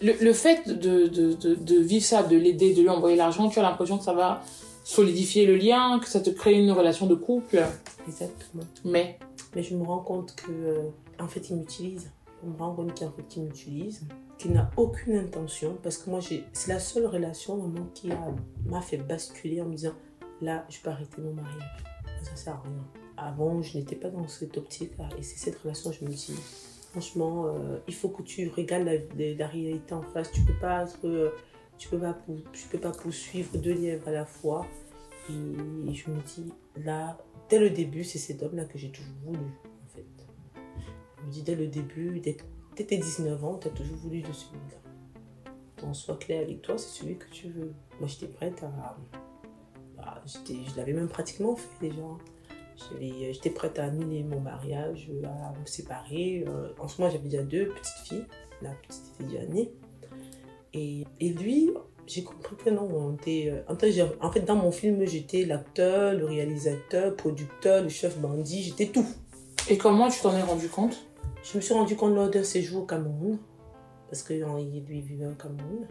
Le, le fait de, de, de, de vivre ça, de l'aider, de lui envoyer l'argent, tu as l'impression que ça va solidifier le lien, que ça te crée une relation de couple. exactement. Mais, Mais je me rends compte que, euh, en fait, il m'utilise. Je me rends compte qu'en fait, il m'utilise, qu'il n'a aucune intention. Parce que moi, c'est la seule relation vraiment qui m'a fait basculer en me disant là, je peux arrêter mon mariage. Ça sert à rien. Avant, je n'étais pas dans cette optique-là. Et c'est cette relation que je me dis franchement, euh, il faut que tu regardes la, la- la réalité en face. Tu peux pas être, euh, tu peux pas, tu peux pas poursuivre deux lièvres à la fois. Et, je me dis, là, dès le début, c'est cet homme-là que j'ai toujours voulu, en fait. Je me dis, dès le début, dès, dès tes 19 ans, tu as toujours voulu de celui-là. Qu'on soit clair avec toi, c'est celui que tu veux. Moi, j'étais prête à... j'étais- je l'avais même pratiquement fait déjà. J'avais- J'étais prête à annuler mon mariage, à me séparer. Euh, En ce moment, j'avais déjà deux petites filles. La petite était déjà née. Et, et lui, j'ai compris que non, on était, euh, en, fait, dans mon film, j'étais l'acteur, le réalisateur, producteur, le chef bandit, j'étais tout. et comment tu t'en es rendu compte? Je me suis rendu compte lors d'un séjour au Cameroun, parce que il- lui vivait au Cameroun.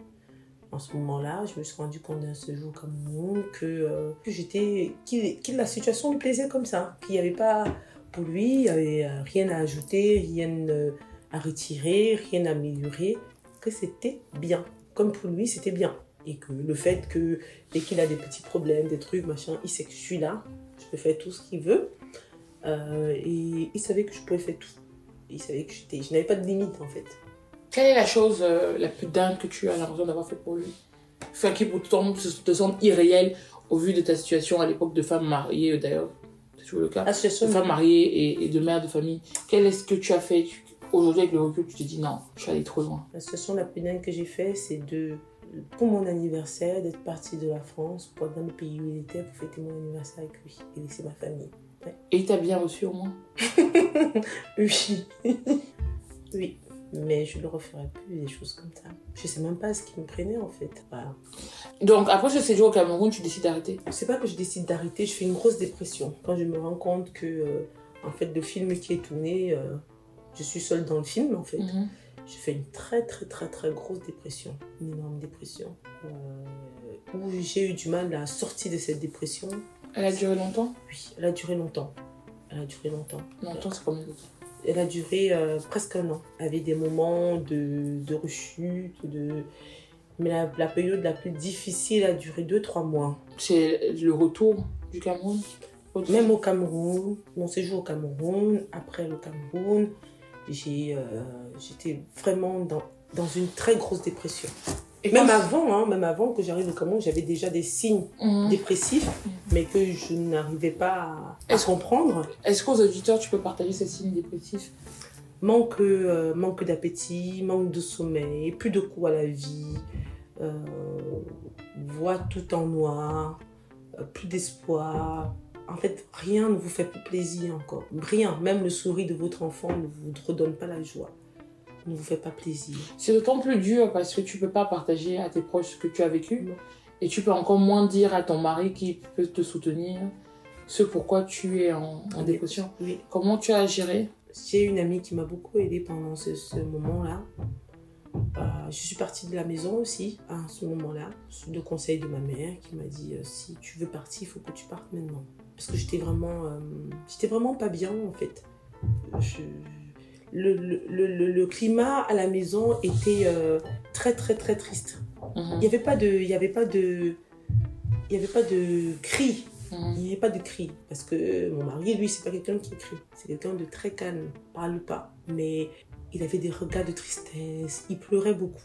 En ce moment-là, je me suis rendu compte d'un séjour au Cameroun que, euh, que j'étais, qu'il- que la situation lui plaisait comme ça, qu'il n'y avait pas, pour lui, il n'y avait rien à ajouter, rien euh, à retirer, rien à améliorer, que c'était bien. Comme pour lui, c'était bien. Et que le fait que dès qu'il a des petits problèmes, des trucs, machin, il sait que je suis là, je peux faire tout ce qu'il veut. Euh, et il savait que je pouvais faire tout. Il savait que j'étais, je n'avais pas de limite en fait. Quelle est la chose euh, la plus dingue que tu as l'impression d'avoir fait pour lui? Enfin, qui pour toi te, semble irréel au vu de ta situation à l'époque de femme mariée, d'ailleurs, c'est toujours le cas, situation, de femme mariée et, et de mère de famille. Quel est ce que tu as fait? Aujourd'hui, avec le recul, tu te dis non, je suis allée trop loin. la situation la plus dingue que j'ai fait, c'est de, pour mon anniversaire, d'être partie de la France pour aller dans le pays où il était pour fêter mon anniversaire avec lui et laisser ma famille. Et il t'a bien reçu au moins? Oui. oui. Mais je ne le referai plus, des choses comme ça. Je sais même pas ce qui me prenait en fait. Voilà. Donc, après ce séjour au Cameroun, tu décides d'arrêter? C'est pas que je décide d'arrêter, je fais une grosse dépression. Quand je me rends compte que, euh, en fait, le film qui est tourné, euh, je suis seule dans le film en fait. Mhm. J'ai fait une très très très très grosse dépression, une énorme dépression, euh, où j'ai eu du mal à sortir de cette dépression. Elle a duré longtemps? Oui, elle a duré longtemps. Elle a duré longtemps. Longtemps, c'est combien de temps? Elle a duré euh, presque un an, avec des moments de, de rechute, de... mais la, la période la plus difficile a duré 2-3 mois. C'est le retour du Cameroun? Même au Cameroun, mon séjour au Cameroun, après le Cameroun, j'ai, euh, j'étais vraiment dans, dans une très grosse dépression. Et Même avant, hein, même avant que j'arrive au Cameroun, j'avais déjà des signes Mhm. dépressifs, mais que je n'arrivais pas à, Est-ce- comprendre. Est-ce qu'aux auditeurs, tu peux partager ces signes dépressifs? Manque, euh, manque d'appétit, manque de sommeil, plus de goût à la vie, euh, voix tout en noir, euh, plus d'espoir. En fait, rien ne vous fait plus plaisir encore. Rien, même le sourire de votre enfant ne vous redonne pas la joie, ne vous fait pas plaisir. C'est d'autant plus dur parce que tu peux pas partager à tes proches ce que tu as vécu. Non. Et tu peux encore moins dire à ton mari qui peut te soutenir ce pourquoi tu es en, en dépression. Oui. Comment tu as géré? J'ai une amie qui m'a beaucoup aidée pendant ce, ce moment-là. Euh, je suis partie de la maison aussi à ce moment-là, sous le conseil de ma mère qui m'a dit euh, si tu veux partir, il faut que tu partes maintenant. Parce que j'étais vraiment, euh, j'étais vraiment pas bien en fait. Je- le, le, le- le climat à la maison était euh, très très très triste. Mhm. Il n'y avait pas de, il y avait pas de, il y avait pas de cris Mhm. il n'y avait pas de cri. Parce que mon mari, lui, c'est pas quelqu'un qui crie. C'est quelqu'un de très calme. Parle pas. Mais il avait des regards de tristesse. Il pleurait beaucoup.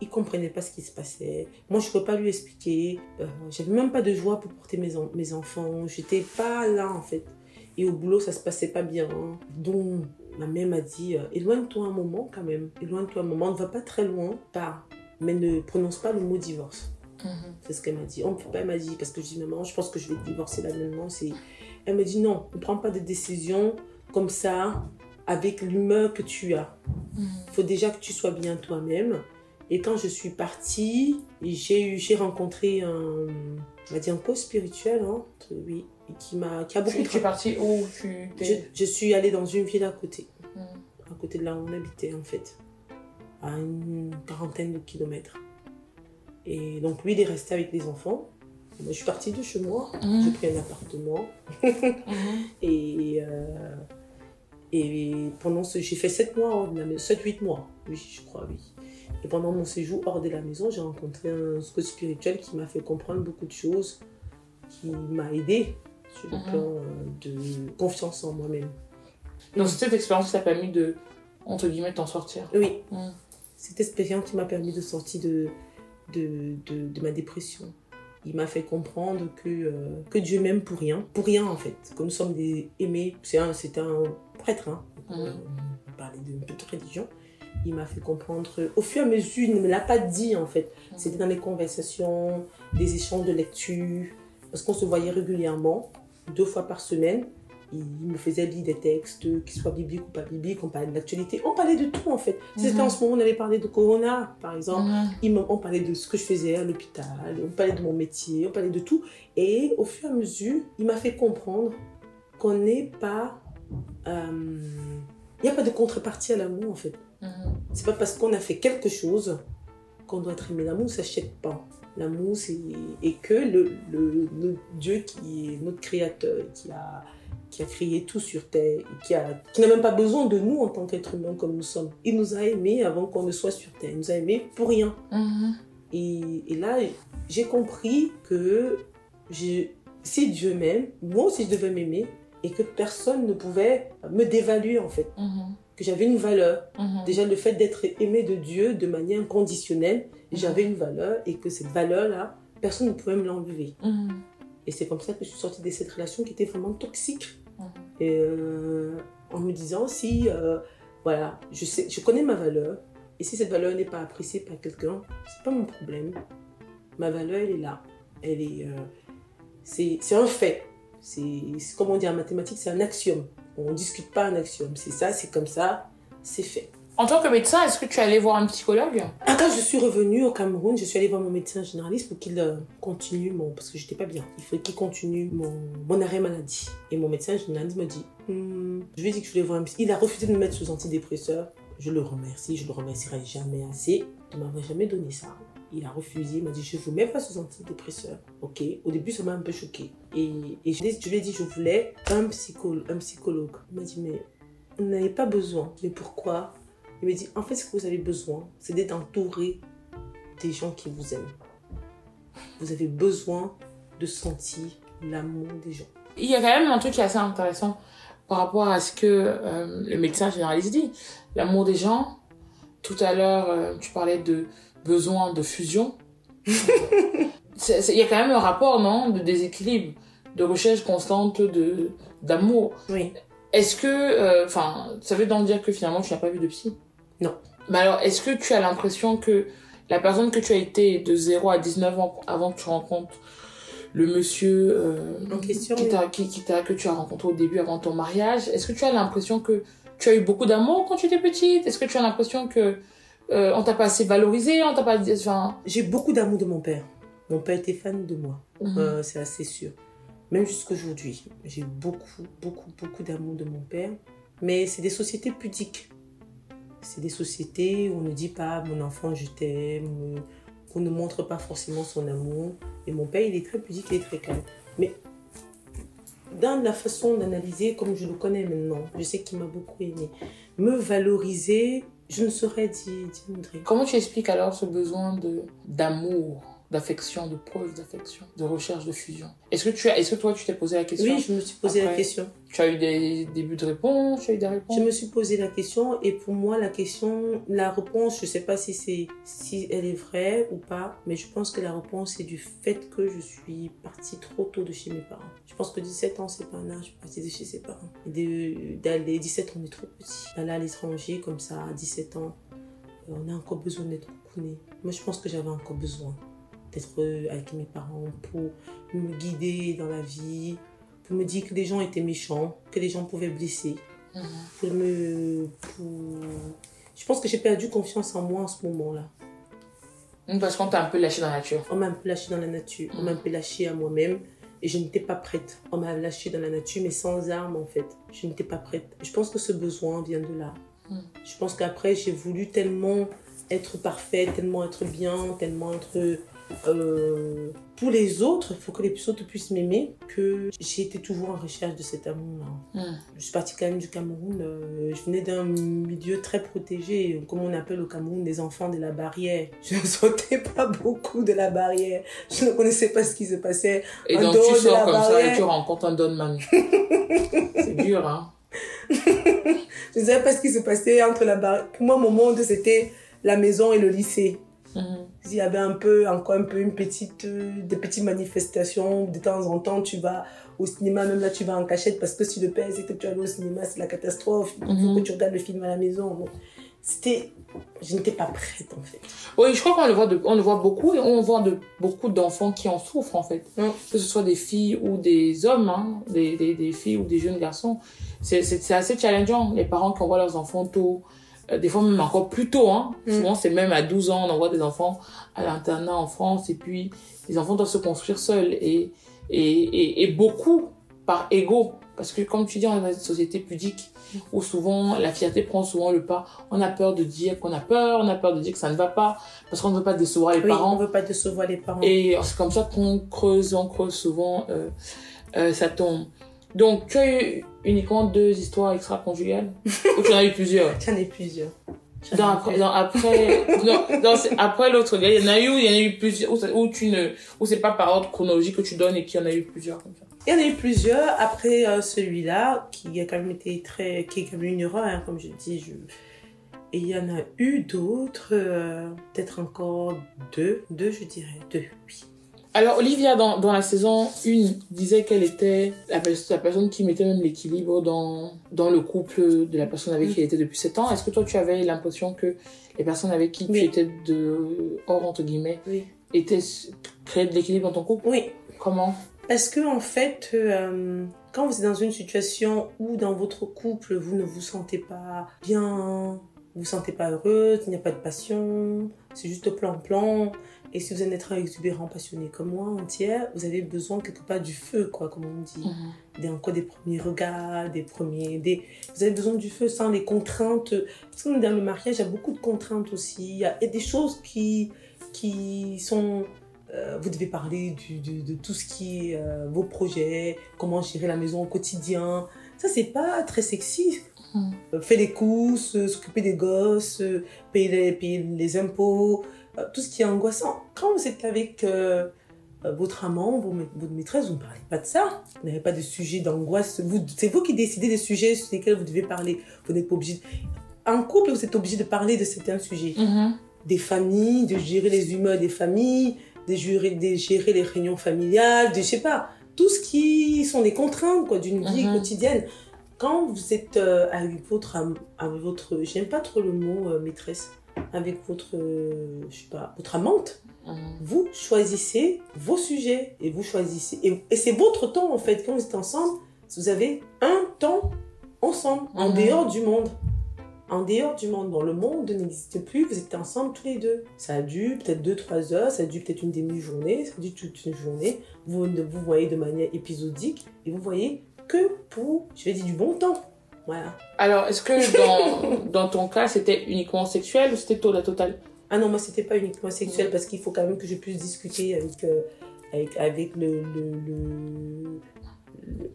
Il comprenait pas ce qui se passait. Moi, je ne peux pas lui expliquer. Euh, J'avais même pas de joie pour porter mes, en- mes enfants. J'étais pas là, en fait. Et au boulot, ça se passait pas bien. Donc, ma mère m'a dit euh, éloigne-toi un moment quand même. Éloigne-toi un moment. Ne va pas très loin. Pas. Mais ne prononce pas le mot divorce. Mhm. C'est ce qu'elle m'a dit. On ne peut pas, elle m'a dit, parce que je dis, maman, je pense que je vais divorcer là maintenant. Elle me dit, non, ne prends pas de décision comme ça, avec l'humeur que tu as. Il faut déjà que tu sois bien toi-même. Et quand je suis partie, j'ai, j'ai rencontré un, on va dire un coach spirituel, hein, oui, qui, m'a, qui a beaucoup Tu, tu es tra- parti où tu je, suis allée dans une ville à côté, Mhm. à côté de là où on habitait en fait, à une quarantaine de kilomètres. Et donc lui, il est resté avec les enfants. Moi, je suis partie de chez moi, j'ai Mhm. pris un appartement. Mhm. Et, euh, et pendant ce... J'ai fait 7 mois hors de la maison, 7-8 mois, oui, je crois, oui. Et pendant mon séjour hors de la maison, j'ai rencontré un coach spirituel qui m'a fait comprendre beaucoup de choses, qui m'a aidé sur le Mhm. plan euh, de confiance en moi-même. Donc cette expérience t'a permis de, entre guillemets, t'en sortir. Oui, Mhm. cette expérience qui m'a permis de sortir de, de, de, de ma dépression. Il m'a fait comprendre que, euh, que Dieu m'aime pour rien. Pour rien, en fait. Que nous sommes des aimés. C'est un, c'est un prêtre, hein. Mhm. euh, on parlait d'une petite religion. Il m'a fait comprendre, au fur et à mesure, il ne me l'a pas dit, en fait. Mhm. C'était dans les conversations, des échanges de lecture. Parce qu'on se voyait régulièrement, deux fois par semaine. Il me faisait lire des textes, qu'ils soient bibliques ou pas bibliques, on parlait de l'actualité. On parlait de tout, en fait. Si C'était Mhm. en ce moment, on allait parler de Corona, par exemple. Mhm. Il me- on parlait de ce que je faisais à l'hôpital, on parlait de mon métier, on parlait de tout. Et au fur et à mesure, il m'a fait comprendre qu'on n'est pas... euh, Il n'y a pas de contrepartie à l'amour, en fait. Mhm. C'est pas parce qu'on a fait quelque chose qu'on doit être aimé. L'amour ne s'achète pas. L'amour, c'est... Et que le, le, le Dieu qui est notre créateur, qui a, qui a créé tout sur Terre, qui, a, qui n'a même pas besoin de nous en tant qu'être humain comme nous sommes. Il nous a aimés avant qu'on ne soit sur Terre. Il nous a aimés pour rien. Mhm. Et, et là, j'ai compris que je- si Dieu m'aime, moi aussi je devais m'aimer et que personne ne pouvait me dévaluer en fait, Mhm. que j'avais une valeur. Mhm. Déjà le fait d'être aimé de Dieu de manière inconditionnelle, j'avais une valeur et que cette valeur-là, personne ne pouvait me l'enlever. Et c'est comme ça que je suis sortie de cette relation qui était vraiment toxique. Euh, en me disant, si, euh, voilà, je, sais, je connais ma valeur, et si cette valeur n'est pas appréciée par quelqu'un, c'est pas mon problème. Ma valeur, elle est là. Elle est, euh, c'est, un fait. C'est comme on dit en mathématiques, c'est un axiome. On ne discute pas un axiome. C'est ça, c'est comme ça, c'est fait. En tant que médecin, est-ce que tu es allé voir un psychologue? Ah, Quand je suis revenue au Cameroun, je suis allée voir mon médecin généraliste pour qu'il euh, continue mon... Parce que j'étais pas bien. Il faut qu'il continue mon, mon arrêt maladie. Et mon médecin généraliste me dit... Hmm, je lui ai dit que je voulais voir un psy. Il a refusé de me mettre sous antidépresseur. Je le remercie, je le remercierai jamais assez de m'avoir jamais donné ça. Il a refusé, il m'a dit, je ne vous mets pas sous antidépresseur. Ok. Au début, ça m'a un peu choqué. Et, je lui ai dit, je voulais un, psychologue. Un psychologue. Il m'a dit, mais vous n'avez pas besoin. Mais pourquoi Il m'a dit, en fait, ce que vous avez besoin, c'est d'être entouré des gens qui vous aiment. Vous avez besoin de sentir l'amour des gens. Il y a quand même un truc qui est assez intéressant par rapport à ce que euh, le médecin généraliste dit. L'amour des gens. Tout à l'heure, euh, tu parlais de besoin de fusion. Il y a quand même un rapport, non, de déséquilibre, de recherche constante de d'amour. Oui. Est-ce que, euh, enfin, ça veut donc dire que finalement tu n'as pas vu de psy? Non. Mais alors, est-ce que tu as l'impression que la personne que tu as été de 0 à 19 ans avant que tu rencontres le monsieur euh, En question, qui t'a, qui, qui t'a, que tu as rencontré au début avant ton mariage, est-ce que tu as l'impression que tu as eu beaucoup d'amour quand tu étais petite? Est-ce que tu as l'impression que euh, on t'a pas assez valorisé On t'a pas dit, enfin, J'ai beaucoup d'amour de mon père. Mon père était fan de moi. mhm. Euh, c'est assez sûr. Même jusqu'aujourd'hui, j'ai beaucoup, beaucoup, beaucoup d'amour de mon père. Mais c'est des sociétés pudiques. C'est des sociétés où on ne dit pas mon enfant je t'aime, qu'on ne montre pas forcément son amour. Et mon père, il est très pudique, il est très calme. Mais dans la façon d'analyser, comme je le connais maintenant, je sais qu'il m'a beaucoup aimé. Me valoriser, je ne saurais dire, comment tu expliques alors ce besoin d'amour, d'affection, de preuve d'affection, de recherche de fusion Est-ce que tu as, est-ce que toi tu t'es posé la question Oui, je me suis posé la question. Tu as eu des débuts de réponse, tu as eu des réponses? Je me suis posé la question et pour moi la question, la réponse, je sais pas si c'est si elle est vraie ou pas, mais je pense que la réponse c'est du fait que je suis partie trop tôt de chez mes parents. Je pense que 17 ans c'est pas un âge pour partir de chez ses parents. D'aller 17 on est trop petit. D'aller à l'étranger comme ça à 17 ans, euh, on a encore besoin d'être coucouné. Moi je pense que j'avais encore besoin d'être euh, avec mes parents pour me guider dans la vie, pour me dire que les gens étaient méchants, que les gens pouvaient blesser. Mhm. pour me pour... je pense que j'ai perdu confiance en moi en ce moment-là. Parce qu'on t'a un peu lâché dans la nature. on m'a un peu lâché dans la nature. On m'a un peu lâché à moi-même et je n'étais pas prête. On m'a lâché dans la nature mais sans armes en fait. Je n'étais pas prête. Je pense que ce besoin vient de là. Mm. je pense qu'après j'ai voulu tellement être parfaite tellement être bien tellement être euh, pour les autres, il faut que les autres puissent m'aimer, que j'ai été toujours en recherche de cet amour-là. Mm. Je suis partie quand même du Cameroun. euh, je venais d'un milieu très protégé, comme on appelle au Cameroun des enfants de la barrière. Je ne sortais pas beaucoup de la barrière. Je ne connaissais pas ce qui se passait. Et En donc dehors tu de sors comme ça et tu rencontres un Donman. c'est dur, hein Je ne savais pas ce qui se passait entre la barrière. Pour moi, mon monde, c'était la maison et le lycée. Mhm. Il y avait un peu, encore un peu une petite, euh, des petites manifestations. De temps en temps, tu vas au cinéma, même là, tu vas en cachette parce que si le père sait que tu allais au cinéma, c'est la catastrophe. Il faut Mhm. que tu regardes le film à la maison. Bon. C'était. Je n'étais pas prête, en fait. Oui, je crois qu'on le voit, de, on le voit beaucoup et on voit de, beaucoup d'enfants qui en souffrent en fait. Mm. Que ce soit des filles ou des hommes, hein, des, des, des filles ou des jeunes garçons. C'est assez challengeant. Les parents qui envoient leurs enfants tôt, euh, des fois même encore plus tôt. Hein. Mm. Souvent c'est même à 12 ans, on envoie des enfants à l'internat en France et puis les enfants doivent se construire seuls et, et, et, et beaucoup par ego. Parce que comme tu dis, on est dans une société pudique où souvent la fierté prend souvent le pas. On a peur de dire qu'on a peur, on a peur de dire que ça ne va pas parce qu'on ne veut pas décevoir les Oui, parents. on ne veut pas décevoir les parents. Et c'est comme ça qu'on creuse, on creuse souvent, euh, euh, ça tombe. Donc, tu as eu uniquement deux histoires extra-conjugales Ou tu en as eu plusieurs? J'en ai plusieurs. Ai dans, après, plusieurs. dans, après, non, dans, c'est- après l'autre, il y en a eu, il y en a eu plusieurs, où, tu ne, où c'est pas par ordre chronologique que tu donnes et qu'il y en a eu plusieurs comme ça? Il y en a eu plusieurs. Après euh, celui-là, qui a quand même été très. qui est quand même une erreur, hein, comme je dis. Je... Et il y en a eu d'autres, euh, peut-être encore deux. Deux, je dirais. Deux, oui. Alors, Olivia, dans, dans la saison 1, disait qu'elle était la, pers- la personne qui mettait même l'équilibre dans, dans le couple de la personne avec qui elle était depuis 7 ans. Est-ce que toi, tu avais l'impression que les personnes avec qui Oui. tu étais de hors, entre guillemets, Oui. étaient créer de l'équilibre dans ton couple? Oui, Comment? Parce que en fait, euh, quand vous êtes dans une situation où dans votre couple vous ne vous sentez pas bien, vous vous sentez pas heureuse, il n'y a pas de passion, c'est juste plan-plan. Et si vous êtes un exubérant, passionné comme moi, entière, vous avez besoin quelque part du feu, quoi, comme on dit. Mhm. Des, encore des premiers regards, des premiers... Des... Vous avez besoin du feu sans les contraintes. Parce que dans le mariage, il y a beaucoup de contraintes aussi. Il y a, des choses qui, qui sont... euh, vous devez parler du, du- de tout ce qui est euh, vos projets, comment gérer la maison au quotidien. Ça, c'est pas très sexy. Mhm. Euh, Faire les courses, euh, s'occuper des gosses, payer les, payer les impôts, tout ce qui est angoissant. Quand vous êtes avec euh, euh, votre amant, vos votre maîtresse, vous ne parlez pas de ça. Vous n'avez pas de sujet d'angoisse. C'est vous qui décidez des sujets sur lesquels vous devez parler. Vous n'êtes pas obligé. En couple, vous êtes obligé de parler de certains sujets Mhm. des familles, de gérer les humeurs des familles, de gérer, de gérer les réunions familiales, de je sais pas, tout ce qui sont les contraintes quoi d'une vie Mhm. quotidienne. Quand vous êtes euh, avec votre avec votre j'aime pas trop le mot euh, maîtresse, avec votre euh, je sais pas, votre amante, Mhm. vous choisissez vos sujets et vous choisissez et, et c'est votre temps en fait quand vous êtes ensemble, vous avez un temps ensemble en Mhm. dehors du monde en dehors du monde. Bon, le monde n'existe plus, vous êtes ensemble tous les deux. Ça a dû peut-être 2-3 heures, ça a dû peut-être une demi-journée, ça a dû toute une journée. Vous ne vous voyez de manière épisodique et vous voyez que pour, je vais dire, du bon temps. Voilà. Alors, est-ce que dans, dans ton cas, c'était uniquement sexuel ou c'était la totale? Ah non, moi, c'était pas uniquement sexuel Mhm. parce qu'il faut quand même que je puisse discuter avec, euh, avec, avec le, le, le-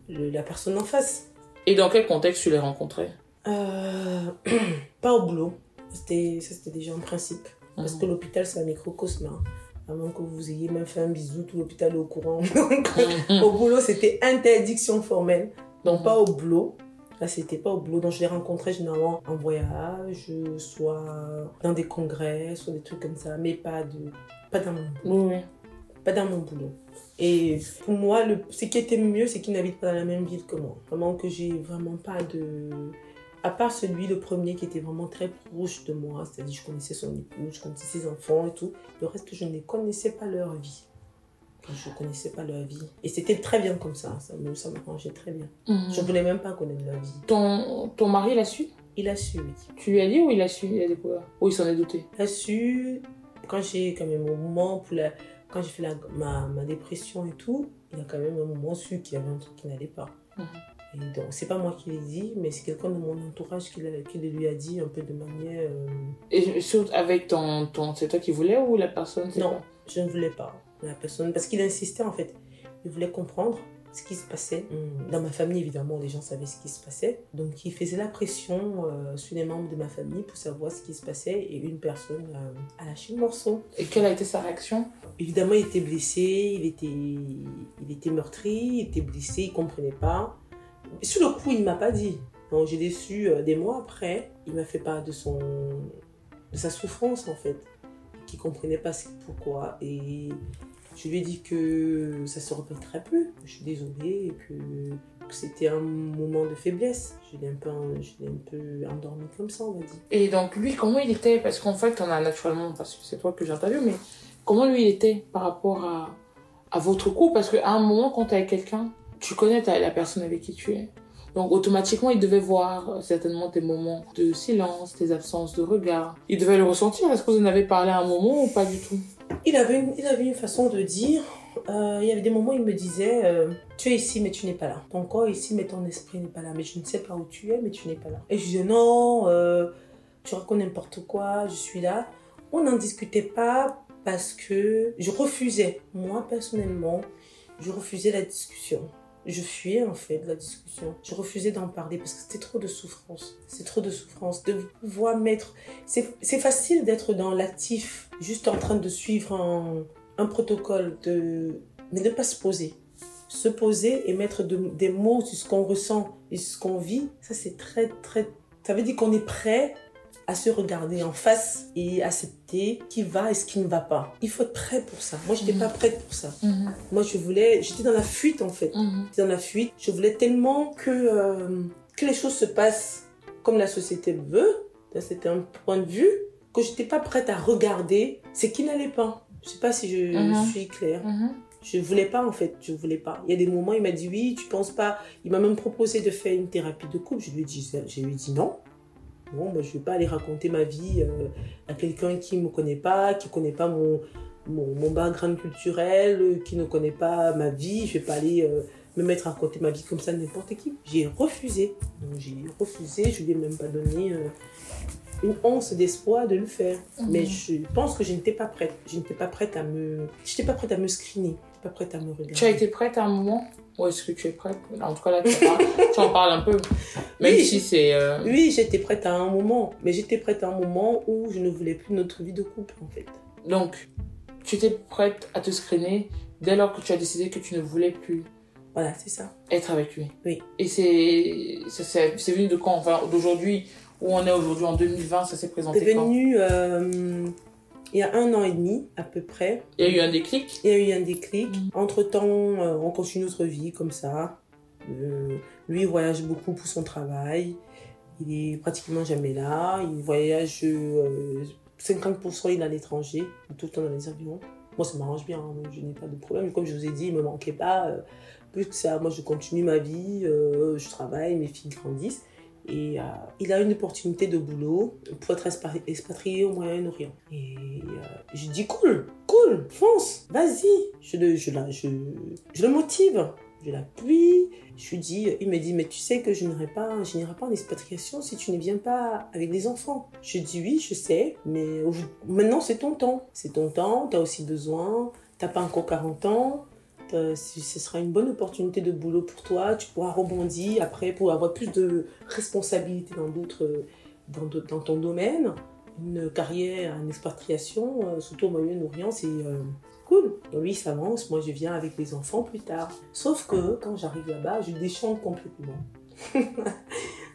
le- la personne en face. Et dans quel contexte tu l'as rencontré Euh, pas au boulot. C'était, ça, c'était déjà un principe. Parce Mhm. que l'hôpital, c'est un microcosme. hein. Avant que vous ayez même fait un bisou, tout l'hôpital est au courant. Donc, Mhm. au boulot, c'était interdiction formelle. Donc, Mhm. pas au boulot. Là, c'était pas au boulot. Donc, je l'ai rencontré généralement en voyage, soit dans des congrès, soit des trucs comme ça. Mais pas, de, pas, dans, mon, oui. pas dans mon boulot. Et pour moi, le, ce qui était mieux, c'est qu'il n'habite pas dans la même ville que moi. Vraiment que j'ai vraiment pas de... À part celui, le premier, qui était vraiment très proche de moi, c'est-à-dire je connaissais son épouse, je connaissais ses enfants et tout. Le reste, je ne connaissais pas leur vie. Je ne connaissais pas leur vie. Et c'était très bien comme ça. Ça me, ça m'arrangeait très bien. Mhm. Je ne voulais même pas connaître leur vie. Ton, ton mari l'a su? Il a su, oui. Tu lui as dit ou il a su Il a découvert? Ou il s'en est douté? Il a su, quand j'ai quand même un moment, pour la, quand j'ai fait la, ma, ma dépression et tout, il a quand même un moment su qu'il y avait un truc qui n'allait pas. Mhm. Et donc, c'est pas moi qui l'ai dit, mais c'est quelqu'un de mon entourage qui, lui a dit un peu de manière. euh, Et surtout avec ton, ton c'est toi qui voulais ou la personne Non, je ne voulais pas. La personne, parce qu'il insistait en fait. Il voulait comprendre ce qui se passait. Hum, Dans ma famille, évidemment, les gens savaient ce qui se passait. Donc, il faisait la pression euh, sur les membres de ma famille pour savoir ce qui se passait. Et une personne euh, a lâché le morceau. Et quelle a été sa réaction? Évidemment, il était blessé, il était, il était meurtri, il était blessé, il comprenait pas. Sur le coup, il m'a pas dit. Donc, j'ai déçu euh, des mois après. Il m'a fait part de son, de sa souffrance en fait, comprenait pas pourquoi. Et je lui ai dit que ça se répéterait plus. Je suis désolée et que, c'était un moment de faiblesse. Je l'ai un peu, un peu endormi comme ça, on va dire. Et donc lui, comment il était? Parce qu'en fait, on a naturellement, parce que c'est toi que j'interviewe, mais comment lui il était par rapport à, à votre couple? Parce qu'à un moment, quand tu es avec quelqu'un, tu connais la personne avec qui tu es. Donc automatiquement, il devait voir euh, certainement tes moments de silence, tes absences de regard. Il devait le ressentir. Est-ce que vous en avez parlé à un moment ou pas du tout? Il avait une, il avait une façon de dire. euh, il y avait des moments où il me disait euh, Tu es ici, mais tu n'es pas là. Ton corps est ici, mais ton esprit n'est pas là. Mais je ne sais pas où tu es, mais tu n'es pas là. Et je disais Non, tu racontes n'importe quoi, je suis là. On n'en discutait pas parce que je refusais. Moi, personnellement, je refusais la discussion. Je fuyais en fait de la discussion. Je refusais d'en parler parce que c'était trop de souffrance. C'est trop de souffrance. De pouvoir mettre c'est facile d'être dans l'actif, juste en train de suivre un, un protocole, de, mais ne pas se poser. Se poser et mettre de- des mots sur ce qu'on ressent et ce qu'on vit, ça c'est très, très. Ça veut dire qu'on est prêt à se regarder en face et accepter ce qui va et ce qui ne va pas. Il faut être prêt pour ça. Moi, je n'étais Mhm. pas prête pour ça. Moi, je voulais. J'étais dans la fuite en fait J'étais dans la fuite. Je voulais tellement que, euh, que les choses se passent comme la société veut. C'était un point de vue que je n'étais pas prête à regarder ce qui n'allait pas. Je sais pas si je Mhm. suis claire. Je voulais pas en fait, je voulais pas. Il y a des moments, il m'a dit oui, tu penses pas. Il m'a même proposé de faire une thérapie de couple. Je lui ai dit, je lui ai dit non. Bon, moi, je vais pas aller raconter ma vie euh, à quelqu'un qui me connaît pas, qui connaît pas mon, mon, background culturel, euh, qui ne connaît pas ma vie. Je vais pas aller euh, me mettre à raconter ma vie comme ça à n'importe qui. J'ai refusé. J'ai refusé. Je lui ai même pas donné une once d'espoir de le faire. Mhm. Mais je pense que je n'étais pas prête. Je n'étais pas prête à me, j'étais pas prête à me screener. Pas prête à me regarder. Tu as été prête à un moment? Ou est-ce que tu es prête? En tout cas, là, tu en parles, tu en parles un peu. Même Oui. si c'est. euh, Oui, j'étais prête à un moment, mais j'étais prête à un moment où je ne voulais plus notre vie de couple en fait. Donc, tu étais prête à te screener dès lors que tu as décidé que tu ne voulais plus Voilà, c'est ça. être avec lui. Oui. Et c'est c'est venu de quand? Enfin, d'aujourd'hui, où on est aujourd'hui en 2020, ça s'est présenté C'est quand? Venu euh, il y a un an et demi à peu près. Il y a eu un déclic? Il y a eu un déclic. Mhm. Entre-temps, euh, on continue notre vie comme ça. Euh, lui, il voyage beaucoup pour son travail. Il est pratiquement jamais là. Il voyage euh, 50% il est à l'étranger, tout le temps dans les avions. Moi, ça m'arrange bien, hein, je n'ai pas de problème. Comme je vous ai dit, il ne me manquait pas. euh, plus que ça, moi, je continue ma vie, euh, je travaille, mes filles grandissent. Et euh, il a une opportunité de boulot pour être expa- expatrié au Moyen-Orient. Et euh, je dis cool, cool, fonce, vas-y. Je le, je, le motive, je l'appuie. Je lui dis, il me dit, mais tu sais que je n'irai pas, je n'irai pas en expatriation si tu ne viens pas avec les enfants. Je dis oui, je sais, mais maintenant c'est ton temps. C'est ton temps, tu as aussi besoin, t'as pas encore 40 ans. T'as- Ce sera une bonne opportunité de boulot pour toi. Tu pourras rebondir après pour avoir plus de responsabilités dans d'autres, dans, dans ton domaine. Une carrière en expatriation, euh, surtout au Moyen-Orient, c'est euh, cool. Donc lui, il s'avance. Moi, je viens avec les enfants plus tard. Sauf que quand j'arrive là-bas, je déchante complètement.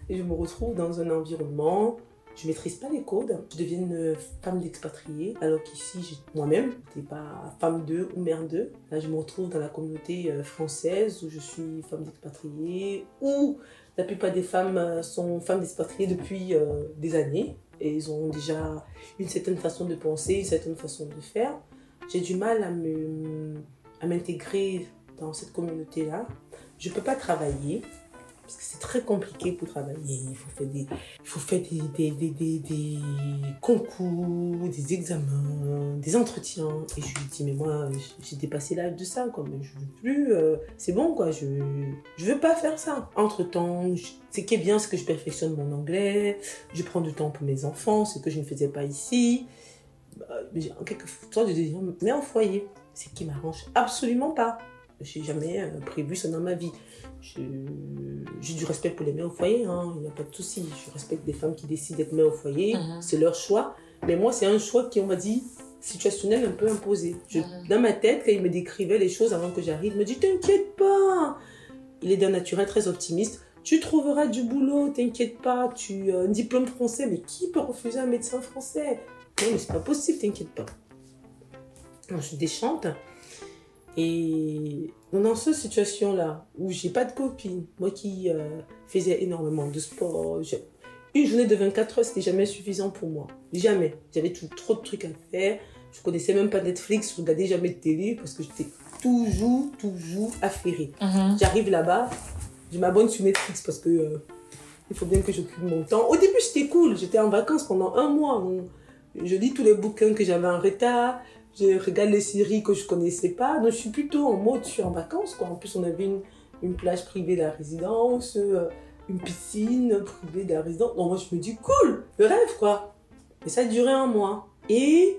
Et je me retrouve dans un environnement. Je maîtrise pas les codes. Je deviens une femme d'expatrié, alors qu'ici, moi-même, n'étais pas femme d'eux ou mère d'eux. Là, je me retrouve dans la communauté euh, française où je suis femme d'expatrié, où la plupart des femmes euh, sont femmes d'expatriés depuis euh, des années. Et ils ont déjà une certaine façon de penser, une certaine façon de faire. J'ai du mal à me à m'intégrer dans cette communauté-là. Je peux pas travailler parce que c'est très compliqué pour travailler. Il faut faire des, concours, des examens, des entretiens. Et je lui dis, mais moi, j'ai dépassé l'âge de ça, quoi. Mais je veux plus, euh, c'est bon, quoi. Je, je veux pas faire ça. Entre-temps, je- ce qui est bien, c'est que je perfectionne mon anglais. Je prends du temps pour mes enfants, ce que je ne faisais pas ici. J'ai- en quelque sorte, je dis, mais en foyer, ce qui m'arrange absolument pas. J'ai jamais euh, prévu ça dans ma vie. J'ai du respect pour les mères au foyer, hein, il n'y a pas de souci. Je respecte des femmes qui décident d'être mères au foyer, Mhm. c'est leur choix. Mais moi, c'est un choix qui, on m'a dit, situationnel, un peu imposé. Je- Mhm. Dans ma tête, quand il me décrivait les choses avant que j'arrive, il me dit T'inquiète pas Il est d'un naturel très optimiste. Tu trouveras du boulot, t'inquiète pas. Tu euh, un diplôme français, mais qui peut refuser un médecin français? Non, mais c'est pas possible, t'inquiète pas. Alors, je déchante. Et dans cette situation-là, où j'ai pas de copine, moi qui euh, faisais énormément de sport, une journée de 24 heures, c'était jamais suffisant pour moi. Jamais. J'avais trop de trucs à faire. Je connaissais même pas Netflix, je regardais jamais de télé parce que j'étais toujours, toujours affairée. Mhm. J'arrive là-bas, je m'abonne sur Netflix parce que euh, il faut bien que j'occupe mon temps. Au début, c'était cool. J'étais en vacances pendant un mois. donc je lis tous les bouquins que j'avais en retard. Je regarde les séries que je connaissais pas. Donc, je suis plutôt en mode, je suis en vacances. Quoi. En plus, on avait une, une plage privée de la résidence, euh, une piscine privée de la résidence. Donc, moi, je me dis, cool, le rêve, quoi. Et ça a duré un mois. Et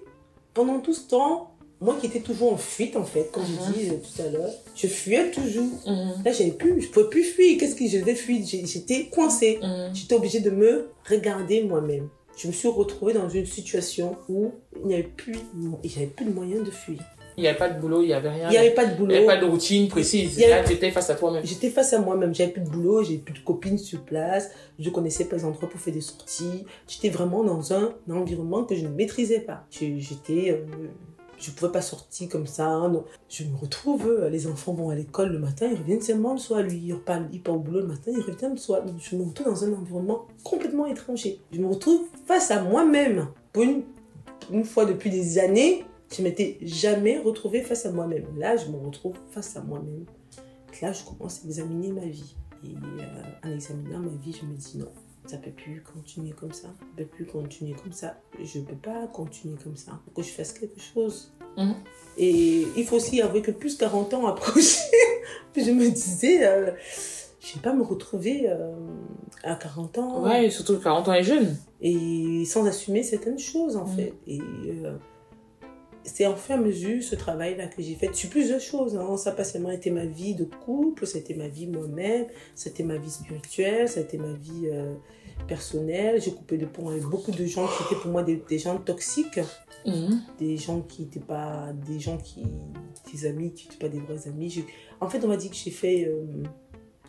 pendant tout ce temps, moi qui étais toujours en fuite, en fait, comme je dis euh, tout à l'heure, je fuyais toujours. Mhm. Là, j'avais plus, je pouvais plus fuir. Qu'est-ce que je devais fuir J'étais coincée. Mhm. J'étais obligée de me regarder moi-même. Je me suis retrouvée dans une situation où il n'y avait plus, il y avait plus de moyen de fuir. Il n'y avait pas de boulot, il n'y avait rien. Il n'y avait pas de Il boulot. n'y avait pas de routine précise. Il avait- Là, tu étais face à toi-même. J'étais face à moi-même. J'avais plus de boulot, j'avais plus de copines sur place. Je connaissais pas les endroits pour faire des sorties. J'étais vraiment dans un, environnement que je ne maîtrisais pas. J'étais, euh, je pouvais pas sortir comme ça. Non. Je me retrouve, euh, les enfants vont à l'école le matin, ils reviennent seulement le soir. Lui, il il part au boulot le matin, il revient le soir. Je me retrouve dans un environnement complètement étranger. Je me retrouve face à moi-même. Pour une, une fois depuis des années, je m'étais jamais retrouvée face à moi-même. Là, je me retrouve face à moi-même. Là, je commence à examiner ma vie. Et euh, en examinant ma vie, je me dis non, ça peut plus continuer comme ça. Ça peut plus continuer comme ça. Je peux pas continuer comme ça. Il faut que je fasse quelque chose. Mhm. Et il faut aussi avouer que plus 40 ans approchaient, je me disais, euh, je vais pas me retrouver euh, à 40 ans Ouais, surtout que 40 ans est jeune. et sans assumer certaines choses en Mhm. fait. Et euh, c'est en fur et à mesure ce travail-là que j'ai fait sur plusieurs choses. Hein. Ça n'a pas seulement été ma vie de couple, c'était ma vie moi-même, c'était ma vie spirituelle, c'était ma vie euh, personnelle. J'ai coupé de pont avec beaucoup de gens qui étaient pour moi des, des gens toxiques, Mhm. des gens qui n'étaient pas des gens qui, des amis qui n'étaient pas des vrais amis. En fait, on m'a dit que j'ai fait euh,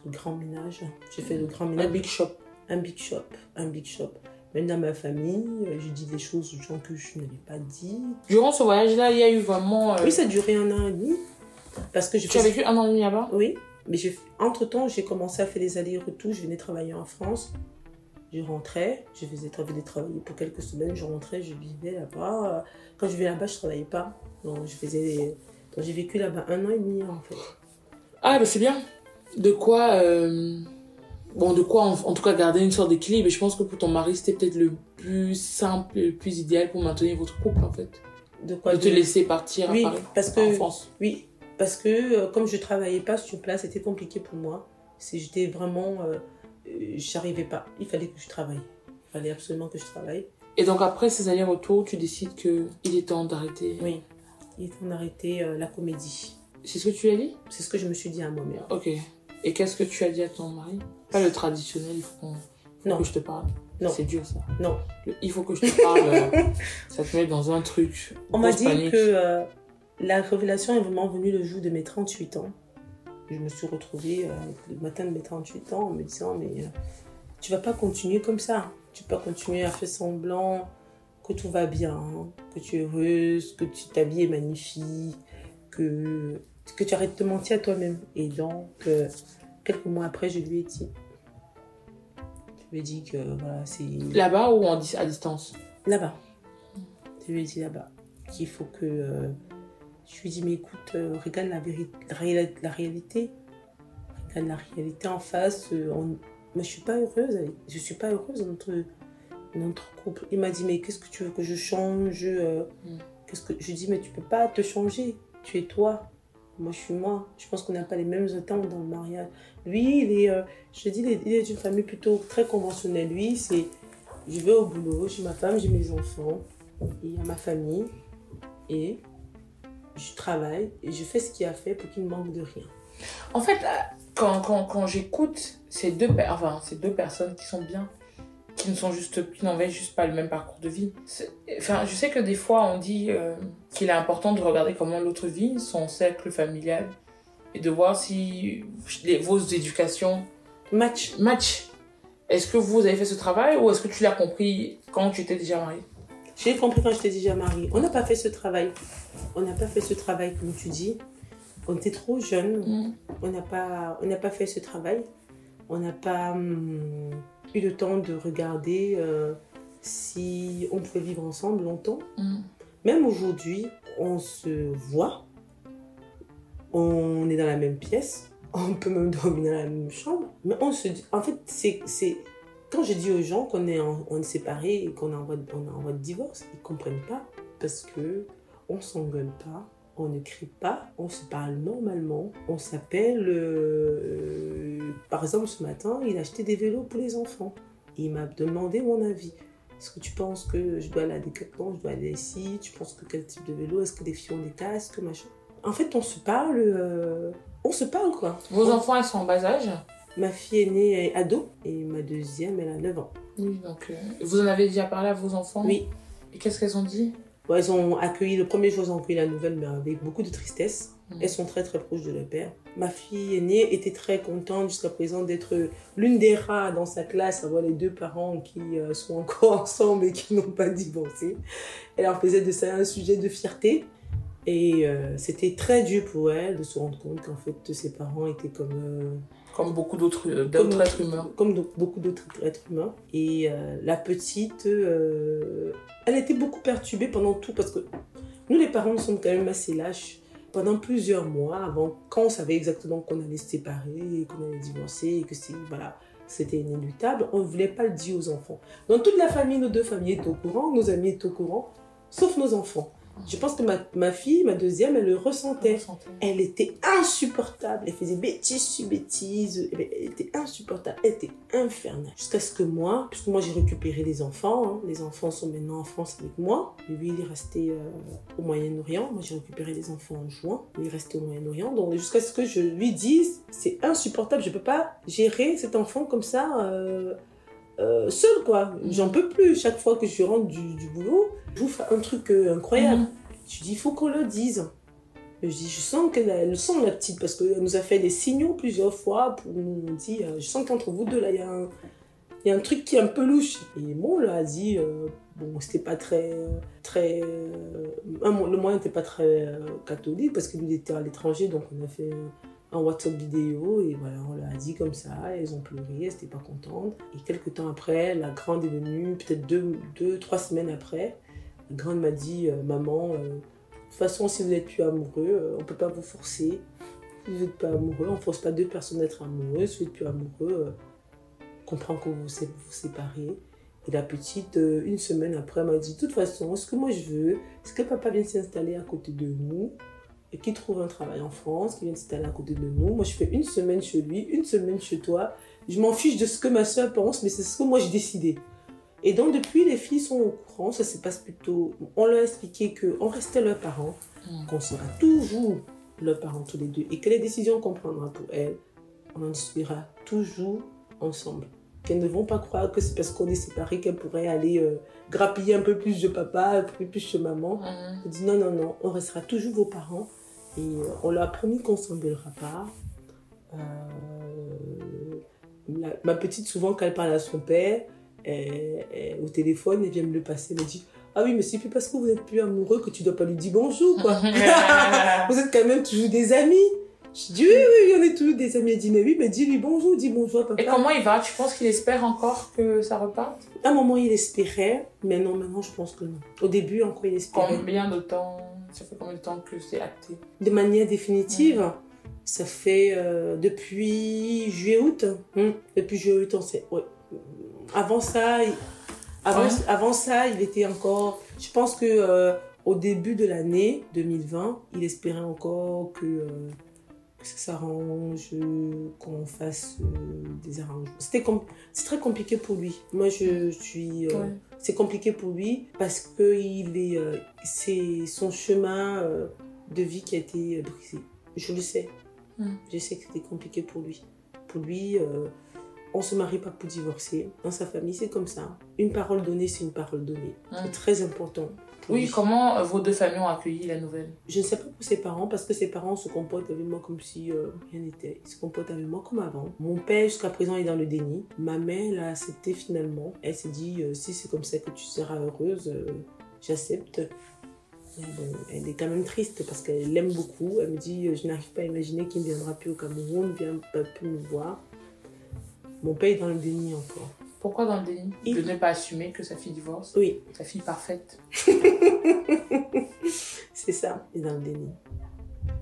le grand ménage. J'ai fait le grand ménage Un big shop. un big shop, un big shop. Même dans ma famille, euh, je dis des choses aux gens que je n'avais pas dit. Durant ce voyage-là, il y a eu vraiment. euh, Oui, ça a duré un an et demi. Parce que je Tu as vécu un an et demi là-bas? Oui, mais j'ai- entre-temps, j'ai commencé à faire des allers-retours. Je venais travailler en France. Je rentrais, je faisais travailler, travailler pour quelques semaines. Je rentrais, je vivais là-bas. Quand je vivais là-bas, je travaillais pas. Donc, je faisais... Donc, j'ai vécu là-bas un an et demi, en fait. Ah, bah c'est bien. De quoi. euh, Bon, de quoi en, en tout cas garder une sorte d'équilibre. Et je pense que pour ton mari, c'était peut-être le plus simple et le plus idéal pour maintenir votre couple en fait. De quoi De te laisser partir Oui, à Paris. parce en que... France. Oui, parce que euh, comme je travaillais pas sur place, c'était compliqué pour moi. J'étais vraiment, euh, euh, j'arrivais pas. Il fallait que je travaille. Il fallait absolument que je travaille. Et donc après ces allers-retours, tu décides que il est temps d'arrêter. Oui. Il faut arrêter euh, la comédie. C'est ce que tu as dit? C'est ce que je me suis dit à moi-même. Ok. Et qu'est-ce que tu as dit à ton mari? Pas le traditionnel, il faut, qu'on- faut Non. que je te parle. Non. C'est dur ça. Non. Le il faut que je te parle. euh, ça te met dans un truc. On m'a dit panique. que euh, la révélation est vraiment venue le jour de mes 38 ans. Je me suis retrouvée euh, le matin de mes 38 ans en me disant mais euh, tu vas pas continuer comme ça. Tu peux pas continuer à faire semblant que tout va bien, que tu es heureuse, que tu, est magnifique, que, que tu arrêtes de mentir à toi-même. Et donc, euh, quelques mois après, je lui ai dit. Je lui ai dit que voilà, c'est Là-bas ou en à distance? Là-bas. Je lui ai dit là-bas qu'il faut que. euh, je lui ai dit, mais écoute, euh, regarde la, véri- la, réa- la réalité. Regarde la réalité en face. euh, on- Moi, je suis pas heureuse. Je suis pas heureuse dans notre, dans notre couple. Il m'a dit, mais qu'est-ce que tu veux que je change euh, Mm. Qu'est-ce que Je lui ai dit, mais tu peux pas te changer. Tu es toi. Moi, je suis moi. Je pense qu'on n'a pas les mêmes attentes dans le mariage. Lui, il est, euh, je dis, il est- d'une famille plutôt très conventionnelle. Lui, c'est je vais au boulot, j'ai ma femme, j'ai mes enfants, il y a ma famille, et je travaille et je fais ce qu'il a à faire pour qu'il ne manque de rien. En fait, quand, quand, j'écoute ces deux, enfin, ces deux personnes qui sont bien, qui ne sont juste, juste pas le même parcours de vie. Enfin, je sais que des fois on dit euh, qu'il est important de regarder comment l'autre vit, son cercle familial, et de voir si les, vos éducations Match. matchent. Est-ce que vous avez fait ce travail ou est-ce que tu l'as compris quand tu étais déjà mariée? J'ai compris quand j'étais déjà mariée. On n'a pas fait ce travail. On n'a pas fait ce travail, comme tu dis. On était trop jeunes. On n'a pas, on pas fait ce travail. On n'a pas hum, eu le temps de regarder euh, si on pouvait vivre ensemble longtemps. Mm. Même aujourd'hui, on se voit, on est dans la même pièce, on peut même dormir dans la même chambre, mais on se dit, en fait, c'est, quand je dis aux gens qu'on est, on est séparés et qu'on est en voie de, en voie de divorce, ils comprennent pas parce que on s'engueule pas, on ne crie pas, on se parle normalement, on s'appelle. euh, par exemple, ce matin, il a acheté des vélos pour les enfants. Il m'a demandé mon avis. Est-ce que tu penses que je dois aller à Decathlon, je dois aller ici Tu penses que quel type de vélo Est-ce que les filles ont des casques, machin? En fait, on se parle, euh, on se parle quoi. Vos enfants, elles sont en bas âge Ma fille est née ado et ma deuxième, elle a 9 ans. Oui, donc euh, vous en avez déjà parlé à vos enfants Oui. Et qu'est-ce qu'elles ont dit? Bon, elles ont accueilli, le premier jour, elles ont accueilli la nouvelle, mais avec beaucoup de tristesse. Mm. Elles sont très très proches de leur père. Ma fille aînée était très contente jusqu'à présent d'être l'une des rares dans sa classe à voir les deux parents qui euh, sont encore ensemble et qui n'ont pas divorcé. Elle en faisait de ça un sujet de fierté. Et euh, c'était très dur pour elle de se rendre compte qu'en fait ses parents étaient comme euh, Comme beaucoup d'autres euh, d'autres Comme- êtres humains. comme beaucoup d'autres êtres humains. Et euh, la petite, elle était beaucoup perturbée pendant tout parce que nous, les parents, nous sommes quand même assez lâches. Pendant plusieurs mois, avant, quand on savait exactement qu'on allait se séparer, qu'on allait divorcer, et que c'est, voilà, c'était inéluctable, on ne voulait pas le dire aux enfants. Dans toute la famille, nos deux familles étaient au courant, nos amis étaient au courant, sauf nos enfants. Je pense que ma, ma fille, ma deuxième, elle le ressentait. Elle était insupportable. Elle faisait bêtise sur bêtise. Elle était insupportable. Elle était infernale. Jusqu'à ce que moi, puisque moi j'ai récupéré les enfants, hein. les enfants sont maintenant en France avec moi. Lui, il est resté euh, au Moyen-Orient. Moi, j'ai récupéré les enfants en juin. Lui, il est resté au Moyen-Orient. Donc, jusqu'à ce que je lui dise, c'est insupportable. Je peux pas gérer cet enfant comme ça. Euh, euh, seul quoi. J'en peux plus. Chaque fois que je rentre du, du boulot, je vous fais un truc euh, incroyable. Mhm. Je dis, il faut qu'on le dise. Je dis, je sens qu'elle a- elle le sent la petite parce qu'elle nous a fait des signaux plusieurs fois pour nous dire, euh, je sens qu'entre vous deux là, il y a un, il y a un truc qui est un peu louche. Et bon, là, a dit, euh, bon, c'était pas très, très, euh, le moyen n'était pas très euh, catholique parce que il était à l'étranger, donc on a fait un WhatsApp vidéo et voilà, on l'a dit comme ça, elles ont pleuré, elles n'étaient pas contentes. Et quelques temps après, la grande est venue, peut-être deux, deux, trois semaines après, grande m'a dit, euh, maman, euh, de toute façon, si vous n'êtes plus amoureux, euh, on peut pas vous forcer. Si vous n'êtes pas amoureux, on force pas deux personnes à être amoureuses. Si vous n'êtes plus amoureux, on comprend que vous vous sé- vous séparez. Et la petite, une semaine après, m'a dit, de toute façon, ce que moi je veux, c'est que papa vienne s'installer à côté de nous et qu'il trouve un travail en France, qu'il vienne s'installer à côté de nous. Moi, je fais une semaine chez lui, une semaine chez toi. Je m'en fiche de ce que ma soeur pense, mais c'est ce que moi j'ai décidé. Et donc, depuis, les filles sont au courant, ça se passe plutôt. On leur a expliqué qu'on restait leurs parents, Mm. qu'on sera toujours leurs parents tous les deux, et que les décisions qu'on prendra pour elles, on en discutera toujours ensemble. Qu'elles ne vont pas croire que c'est parce qu'on est séparés qu'elles pourraient aller euh, grappiller un peu plus de papa, un peu plus de maman. On dit non, non, non, on restera toujours vos parents. Et euh, on leur a promis qu'on s'en mêlera pas. Euh, ma petite, souvent, quand elle parle à son père, au téléphone, elle vient me le passer, elle me dit Ah oui, mais c'est plus parce que vous n'êtes plus amoureux que tu dois pas lui dire bonjour, quoi. vous êtes quand même toujours des amis. Je dis Oui, oui, on est toujours des amis. Elle dit Mais oui, mais dis-lui bonjour, dis bonjour à papa. Et comment il va? Tu penses qu'il espère encore que ça reparte? À un moment, il espérait, mais non, maintenant, je pense que non. Au début, encore, il espérait. Combien de temps? Ça fait combien de temps que c'est acté? De manière définitive. Ça fait euh, depuis juillet-août. Hum, Depuis juillet-août, on sait. ouais. Avant ça, il, avant, Ouais. avant ça, il était encore. Je pense que euh, au début de l'année 2020, il espérait encore que, euh, que ça s'arrange, qu'on fasse euh, des arrangements. C'était com- c'est très compliqué pour lui. Moi, je, je suis. Ouais. c'est compliqué pour lui parce que il est, c'est son chemin de vie qui a été brisé. Je le sais. Mm. Je sais que c'était compliqué pour lui. Pour lui, euh, on se marie pas pour divorcer. Dans sa famille, c'est comme ça. Une parole donnée, c'est une parole donnée. Mm. C'est très important. Oui, lui. comment euh, vos deux familles ont accueilli la nouvelle? Je ne sais pas pour ses parents parce que ses parents se comportent avec moi comme si euh, rien n'était. Ils se comportent avec moi comme avant. Mon père jusqu'à présent est dans le déni. Ma mère l'a accepté finalement. Elle s'est dit euh, si c'est comme ça que tu seras heureuse, euh, j'accepte. Bon, elle est quand même triste parce qu'elle l'aime beaucoup. Elle me dit je n'arrive pas à imaginer qu'il ne viendra plus au Cameroun, ne viendra plus me voir. Mon père est dans le déni encore. Pourquoi dans le déni? Il- De ne pas assumer que sa fille divorce? Oui, Sa fille parfaite c'est ça, il est dans le déni.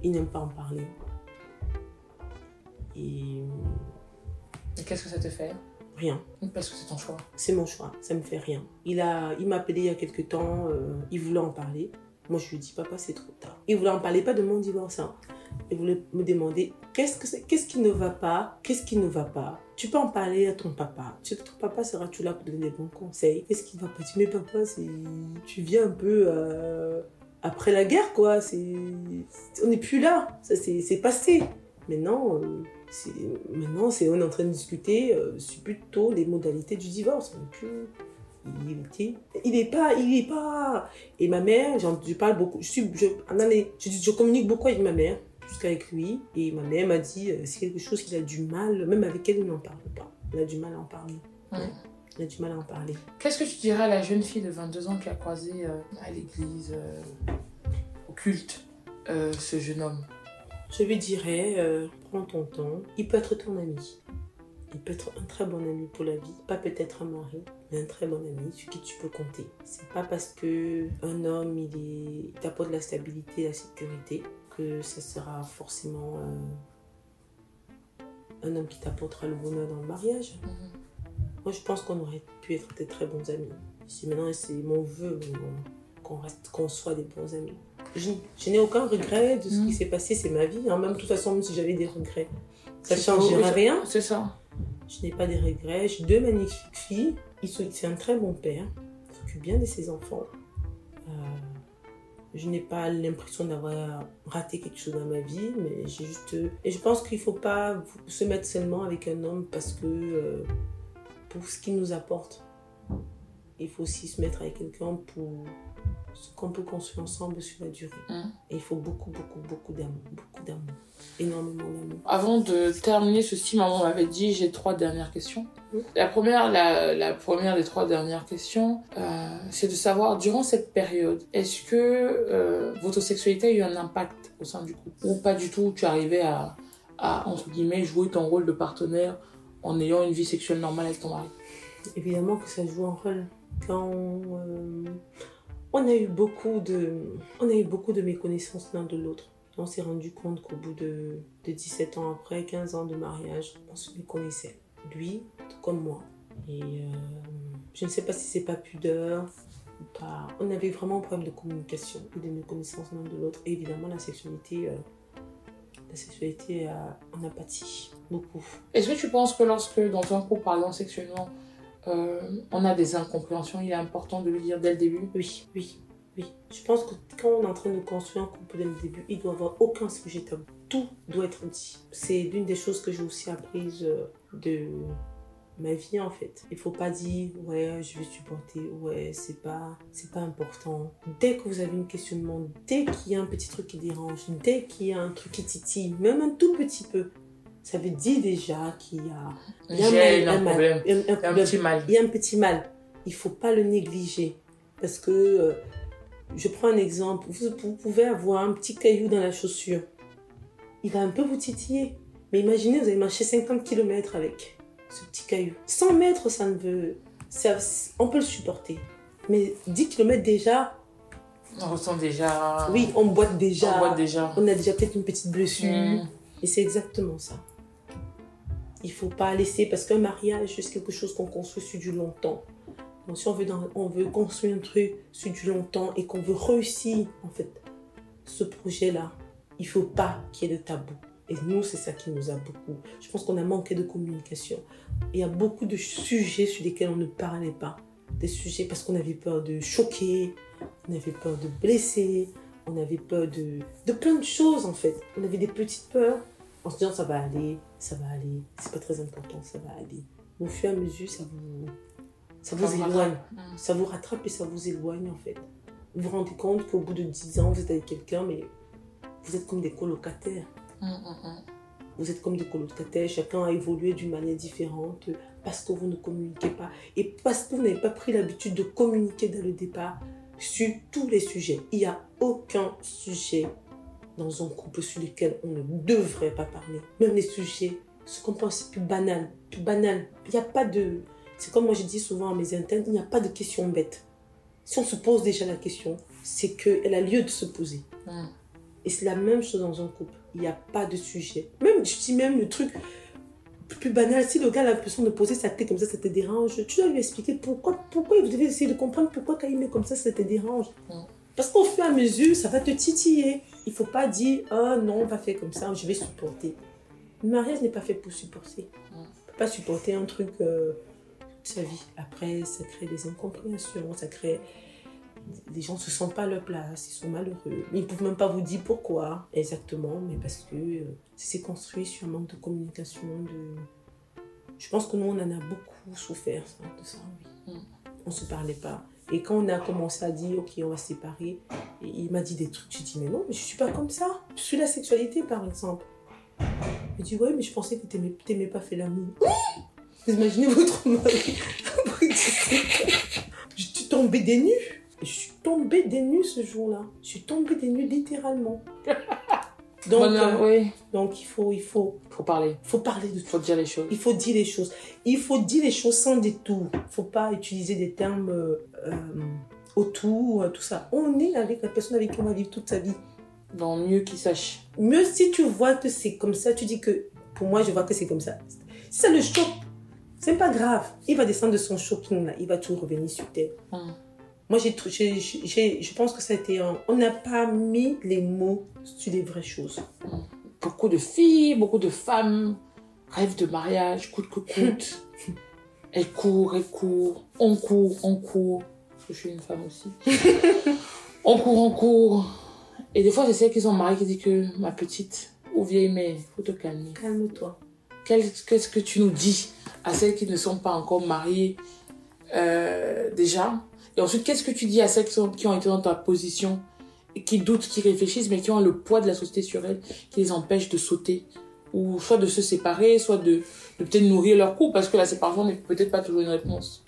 Il n'aime pas en parler. Et Et qu'est-ce que ça te fait? Rien. Parce que c'est ton choix. C'est mon choix, ça me fait rien. Il a, il m'a appelé il y a quelques temps, euh, il voulait en parler. Moi, je lui ai dit, papa, c'est trop tard. Il voulait en parler, pas de mon divorce. hein. Il voulait me demander, qu'est-ce, qu'est-ce qui ne va pas Qu'est-ce qui ne va pas? Tu peux en parler à ton papa. Tu sais que ton papa sera tout là pour donner des bons conseils. Qu'est-ce qui ne va pas? Tu dis, mais papa, c'est... tu viens un peu euh, après la guerre, quoi. C'est... On n'est plus là. Ça, c'est, c'est passé. Maintenant, euh, c'est, maintenant c'est, on est en train de discuter euh, sur plutôt les modalités du divorce. On n'est plus il était il est pas il est pas et ma mère j'en je parle beaucoup je suis je, je communique beaucoup avec ma mère jusqu'avec lui. Et ma mère m'a dit euh, c'est quelque chose qu'il a du mal même avec elle il n'en parle pas. Il a du mal à en parler. Il a du mal à en parler. Qu'est-ce que tu dirais à la jeune fille de 22 ans qui a croisé euh, à l'église, euh, au culte, euh, ce jeune homme? Je lui dirais prends ton temps. Il peut être ton ami. Il peut être un très bon ami pour la vie. Pas peut-être un mari mais un très bon ami sur qui tu peux compter. C'est pas parce que un homme il est il t'apporte la stabilité la sécurité que ça sera forcément euh, un homme qui t'apportera le bonheur dans le mariage. Mhm. Moi, je pense qu'on aurait pu être des très bons amis. Si maintenant, c'est mon vœu qu'on reste, qu'on soit des bons amis. Je, je n'ai aucun regret de ce Mhm. qui s'est passé, c'est ma vie. hein. Même de toute façon, même si j'avais des regrets, ça C'est changerait rien. C'est ça. Je n'ai pas des regrets. J'ai deux magnifiques filles. Il C'est un très bon père. Il s'occupe bien de ses enfants. Je n'ai pas l'impression d'avoir raté quelque chose dans ma vie, mais j'ai juste. Et je pense qu'il ne faut pas se mettre seulement avec un homme parce que. euh, pour ce qu'il nous apporte. Il faut aussi se mettre avec quelqu'un pour ce qu'on peut construire ensemble sur la durée. Mhm. Et il faut beaucoup, beaucoup, beaucoup d'amour. Beaucoup d'amour. Énormément d'amour. Avant de terminer ceci, maman m'avait dit j'ai trois dernières questions. Oui. La première, la, la première des trois dernières questions, euh, c'est de savoir durant cette période, est-ce que euh, votre sexualité a eu un impact au sein du couple? Ou pas du tout Tu arrivais à, à entre guillemets jouer ton rôle de partenaire en ayant une vie sexuelle normale avec ton mari? Évidemment que ça joue un rôle. Quand euh, on a eu beaucoup de, on a eu beaucoup de méconnaissances l'un de l'autre. On s'est rendu compte qu'au bout de, de 17 ans après, 15 ans de mariage, on se méconnaissait. Lui, tout comme moi. Et euh, je ne sais pas si c'est pas pudeur ou pas. On avait vraiment un problème de communication et de méconnaissance l'un de l'autre. Et évidemment, la sexualité, euh, la sexualité a, en a pâti beaucoup. Est-ce que tu penses que lorsque dans un couple parlant sexuellement, euh, on a des incompréhensions, il est important de le dire dès le début Oui, oui, oui. Je pense que quand on est en train de construire un couple dès le début, il doit avoir aucun sujet tabou. Tout doit être dit. C'est l'une des choses que j'ai aussi apprises euh, de ma vie en fait. Il faut pas dire ouais, je vais supporter, ouais, c'est pas c'est pas important. Dès que vous avez un questionnement, dès qu'il y a un petit truc qui dérange, dès qu'il y a un truc qui titille, même un tout petit peu, ça veut dire déjà qu'il y a Un il y a gêne, mal- un mal- problème, un petit mal. il y a un petit mal. Il faut pas le négliger. Parce que, euh, je prends un exemple. Vous, vous pouvez avoir un petit caillou dans la chaussure. Il va un peu vous titiller. Mais imaginez, vous avez marché 50 km avec ce petit caillou. 100 mètres, ça ne veut... ça- on peut le supporter. Mais 10 km déjà, On ressent déjà. oui, on boite déjà. On voit déjà. On a déjà peut-être une petite blessure. Mm. Et c'est exactement ça. Il faut pas laisser, parce qu'un mariage, c'est quelque chose qu'on construit sur du long temps. Donc si on veut, on veut construire un truc sur du long temps et qu'on veut réussir, en fait, ce projet-là, il faut pas qu'il y ait de tabou. Et nous, c'est ça qui nous a beaucoup. Je pense qu'on a manqué de communication. Il y a beaucoup de sujets sur lesquels on ne parlait pas. Des sujets parce qu'on avait peur de choquer, on avait peur de blesser, on avait peur de, de plein de choses en fait. On avait des petites peurs en se disant ça va aller, ça va aller, c'est pas très important, ça va aller. Au fur et à mesure, ça vous, ça vous éloigne. rattrape. Mm. Ça vous rattrape et ça vous éloigne en fait. Vous vous rendez compte qu'au bout de 10 ans, vous êtes avec quelqu'un, mais vous êtes comme des colocataires. Mm, mm, mm. Vous êtes comme des colocataires, chacun a évolué d'une manière différente parce que vous ne communiquez pas et parce que vous n'avez pas pris l'habitude de communiquer dès le départ sur tous les sujets. Il n'y a aucun sujet dans un couple sur lequel on ne devrait pas parler. Même les sujets, ce qu'on pense plus banal, plus banal. Il n'y a pas de... C'est comme moi je dis souvent à mes internes, il n'y a pas de question bête. Si on se pose déjà la question, c'est qu'elle a lieu de se poser. Mm. Et c'est la même chose dans un couple. Il n'y a pas de sujet. Même, je dis même le truc plus banal. Si le gars a l'impression de poser sa clé comme ça, ça te dérange, tu dois lui expliquer pourquoi, pourquoi vous devez essayer de comprendre pourquoi quand il met comme ça, ça te dérange. Mm. Parce qu'au fur et à mesure, ça va te titiller. Il faut pas dire, oh non, on va faire comme ça, je vais supporter. Le mariage n'est pas fait pour supporter. Mm. On peut pas supporter un truc euh, toute sa vie. Après, ça crée des incompréhensions, ça crée les gens ne se sentent pas à leur place, ils sont malheureux. Ils ne peuvent même pas vous dire pourquoi exactement, mais parce que euh, c'est construit sur un manque de communication. De... Je pense que nous, on en a beaucoup souffert de ça, oui. Mm. On ne se parlait pas. Et quand on a commencé à dire, ok, on va se séparer, il m'a dit des trucs, j'ai dit, mais non, mais je ne suis pas comme ça. Sur la sexualité, par exemple. Il dit, ouais, mais je pensais que tu n'aimais pas faire l'amour. Vous imaginez votre mari? Après 17 ans. Je suis tombée des nues. Je suis tombée des nues ce jour-là. Je suis tombée des nues littéralement. Donc, euh, oui, donc il faut, il faut, faut parler, faut parler de tout. faut dire les choses. Il faut dire les choses. Il faut dire les choses sans détour. Il faut pas utiliser des termes euh, euh, autour, tout ça. On est avec la personne avec qui on va vivre toute sa vie. Dans mieux qu'ils sachent. Mieux si tu vois que c'est comme ça, tu dis que Pour moi, je vois que c'est comme ça. Si ça le choque, c'est pas grave. Il va descendre de son shocking là. Il va tout revenir sur terre. Mm. Moi, j'ai, je pense que ça a été un... On n'a pas mis les mots sur les vraies choses. Beaucoup de filles, beaucoup de femmes rêvent de mariage, coûte que coûte. elles courent, elles courent, on court, on court. Parce que je suis une femme aussi. on court, on court. Et des fois, c'est celles qui sont mariées qui disent que ma petite ou vieille mère, faut te calmer. Calme-toi. Qu'est-ce que tu nous dis à celles qui ne sont pas encore mariées euh, déjà? Et ensuite, qu'est-ce que tu dis à celles qui, ont été dans ta position, qui doutent, qui réfléchissent, mais qui ont le poids de la société sur elles, qui les empêche de sauter Ou soit de se séparer, soit de, peut-être nourrir leur couple, parce que la séparation n'est peut-être pas toujours une réponse.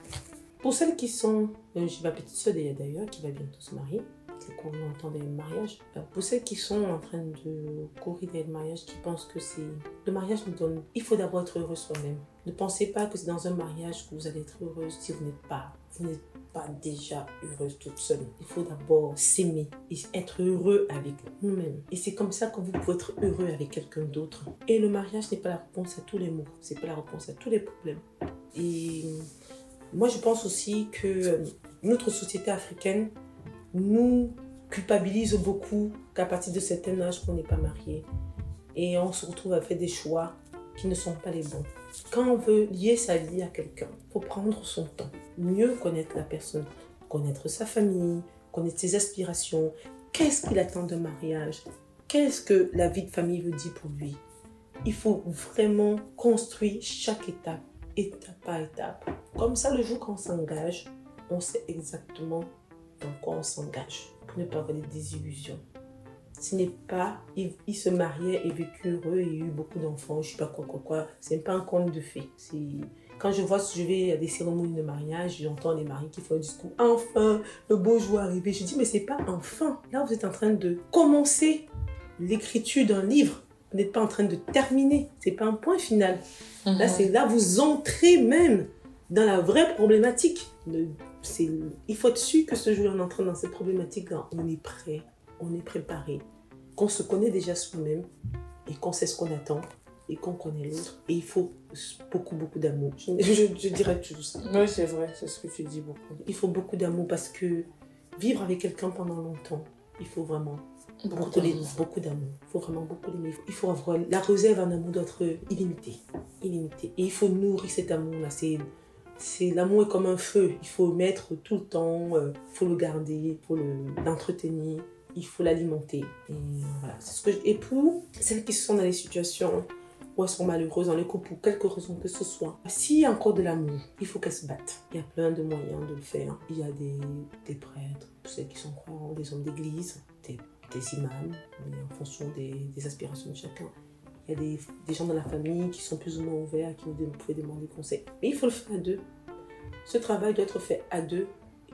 Pour celles qui sont... euh, J'ai ma petite soeur d'ailleurs qui va bientôt se marier. Longtemps derrière le mariage. Euh, Pour celles qui sont en train de courir derrière le mariage, qui pensent que c'est... Le mariage nous donne... Il faut d'abord être heureux soi-même. Ne pensez pas que c'est dans un mariage que vous allez être heureuse si vous n'êtes pas... Vous n'êtes pas déjà heureuse toute seule. Il faut d'abord s'aimer et être heureux avec nous-mêmes. Et c'est comme ça que vous pouvez être heureux avec quelqu'un d'autre. Et le mariage n'est pas la réponse à tous les maux. C'est pas la réponse à tous les problèmes. Et moi, je pense aussi que euh, notre société africaine nous culpabilise beaucoup qu'à partir de certain âge qu'on n'est pas marié. Et on se retrouve à faire des choix qui ne sont pas les bons. Quand on veut lier sa vie à quelqu'un, il faut prendre son temps. Mieux connaître la personne, connaître sa famille, connaître ses aspirations. Qu'est-ce qu'il attend d'un mariage? Qu'est-ce que la vie de famille veut dire pour lui? Il faut vraiment construire chaque étape, étape par étape. Comme ça, le jour qu'on s'engage, on sait exactement dans quoi on s'engage pour ne pas avoir des désillusions. Ce n'est pas, il, il se mariait et vécu heureux et eu beaucoup d'enfants, je sais pas quoi, quoi, quoi. C'est pas un conte de fées. Quand je vois, je vais à des cérémonies de mariage, j'entends les maris qui font un discours. Enfin, le beau jour est arrivé. Je dis, mais c'est pas enfin. Là, vous êtes en train de commencer l'écriture d'un livre. Vous n'êtes pas en train de terminer. C'est pas un point final. Là, c'est là, vous entrez même dans la vraie problématique. Il faut être sûr que ce jour on entre dans cette problématique-là, on est prêt, on est préparé, qu'on se connaît déjà soi-même et qu'on sait ce qu'on attend et qu'on connaît l'autre. Et il faut beaucoup, beaucoup d'amour. Je, dirais toujours ça. Oui, c'est vrai, c'est ce que tu dis beaucoup. Il faut beaucoup d'amour parce que vivre avec quelqu'un pendant longtemps, il faut vraiment Beaucoup beaucoup, d'amour. beaucoup d'amour. Il faut vraiment beaucoup d'aimer. Il faut avoir la réserve en amour doit être illimitée, illimitée. Et il faut nourrir cet amour-là. C'est, c'est l'amour est comme un feu. Il faut le mettre tout le temps. Il faut le garder. Il faut le, l'entretenir. Il faut l'alimenter. Et voilà. C'est ce que et pour celles qui sont dans des situations où elles sont malheureuses dans les couples pour quelque raison que ce soit, s'il y a encore de l'amour, il faut qu'elles se battent. Il y a plein de moyens de le faire. Il y a des, des prêtres, ceux qui sont croyants, des hommes d'église, des des imams, en fonction des, des aspirations de chacun. Il y a des, gens dans la famille qui sont plus ou moins ouverts, qui vous pouvez demander conseil. Mais il faut le faire à deux. Ce travail doit être fait à deux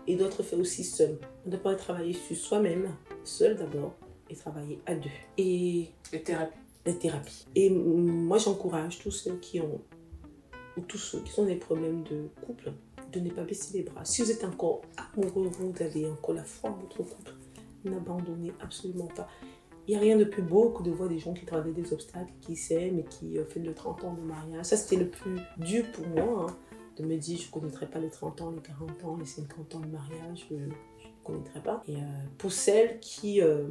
et doit être fait aussi seul. On ne doit pas travailler sur soi-même, seul d'abord, et travailler à deux. Et Les thérapies. la thérapie. Et moi, j'encourage tous ceux qui ont, ou tous ceux qui ont des problèmes de couple, de ne pas baisser les bras. Si vous êtes encore amoureux, vous avez encore la foi en votre couple, n'abandonnez absolument pas. Il n'y a rien de plus beau que de voir des gens qui traversent des obstacles, qui s'aiment et qui euh, font le 30 ans de mariage. Ça, c'était le plus dur pour moi, hein, de me dire je ne connaîtrais pas les 30 ans, les 40 ans, les 50 ans de mariage, je ne connaîtrais pas. Et euh, pour celles qui euh,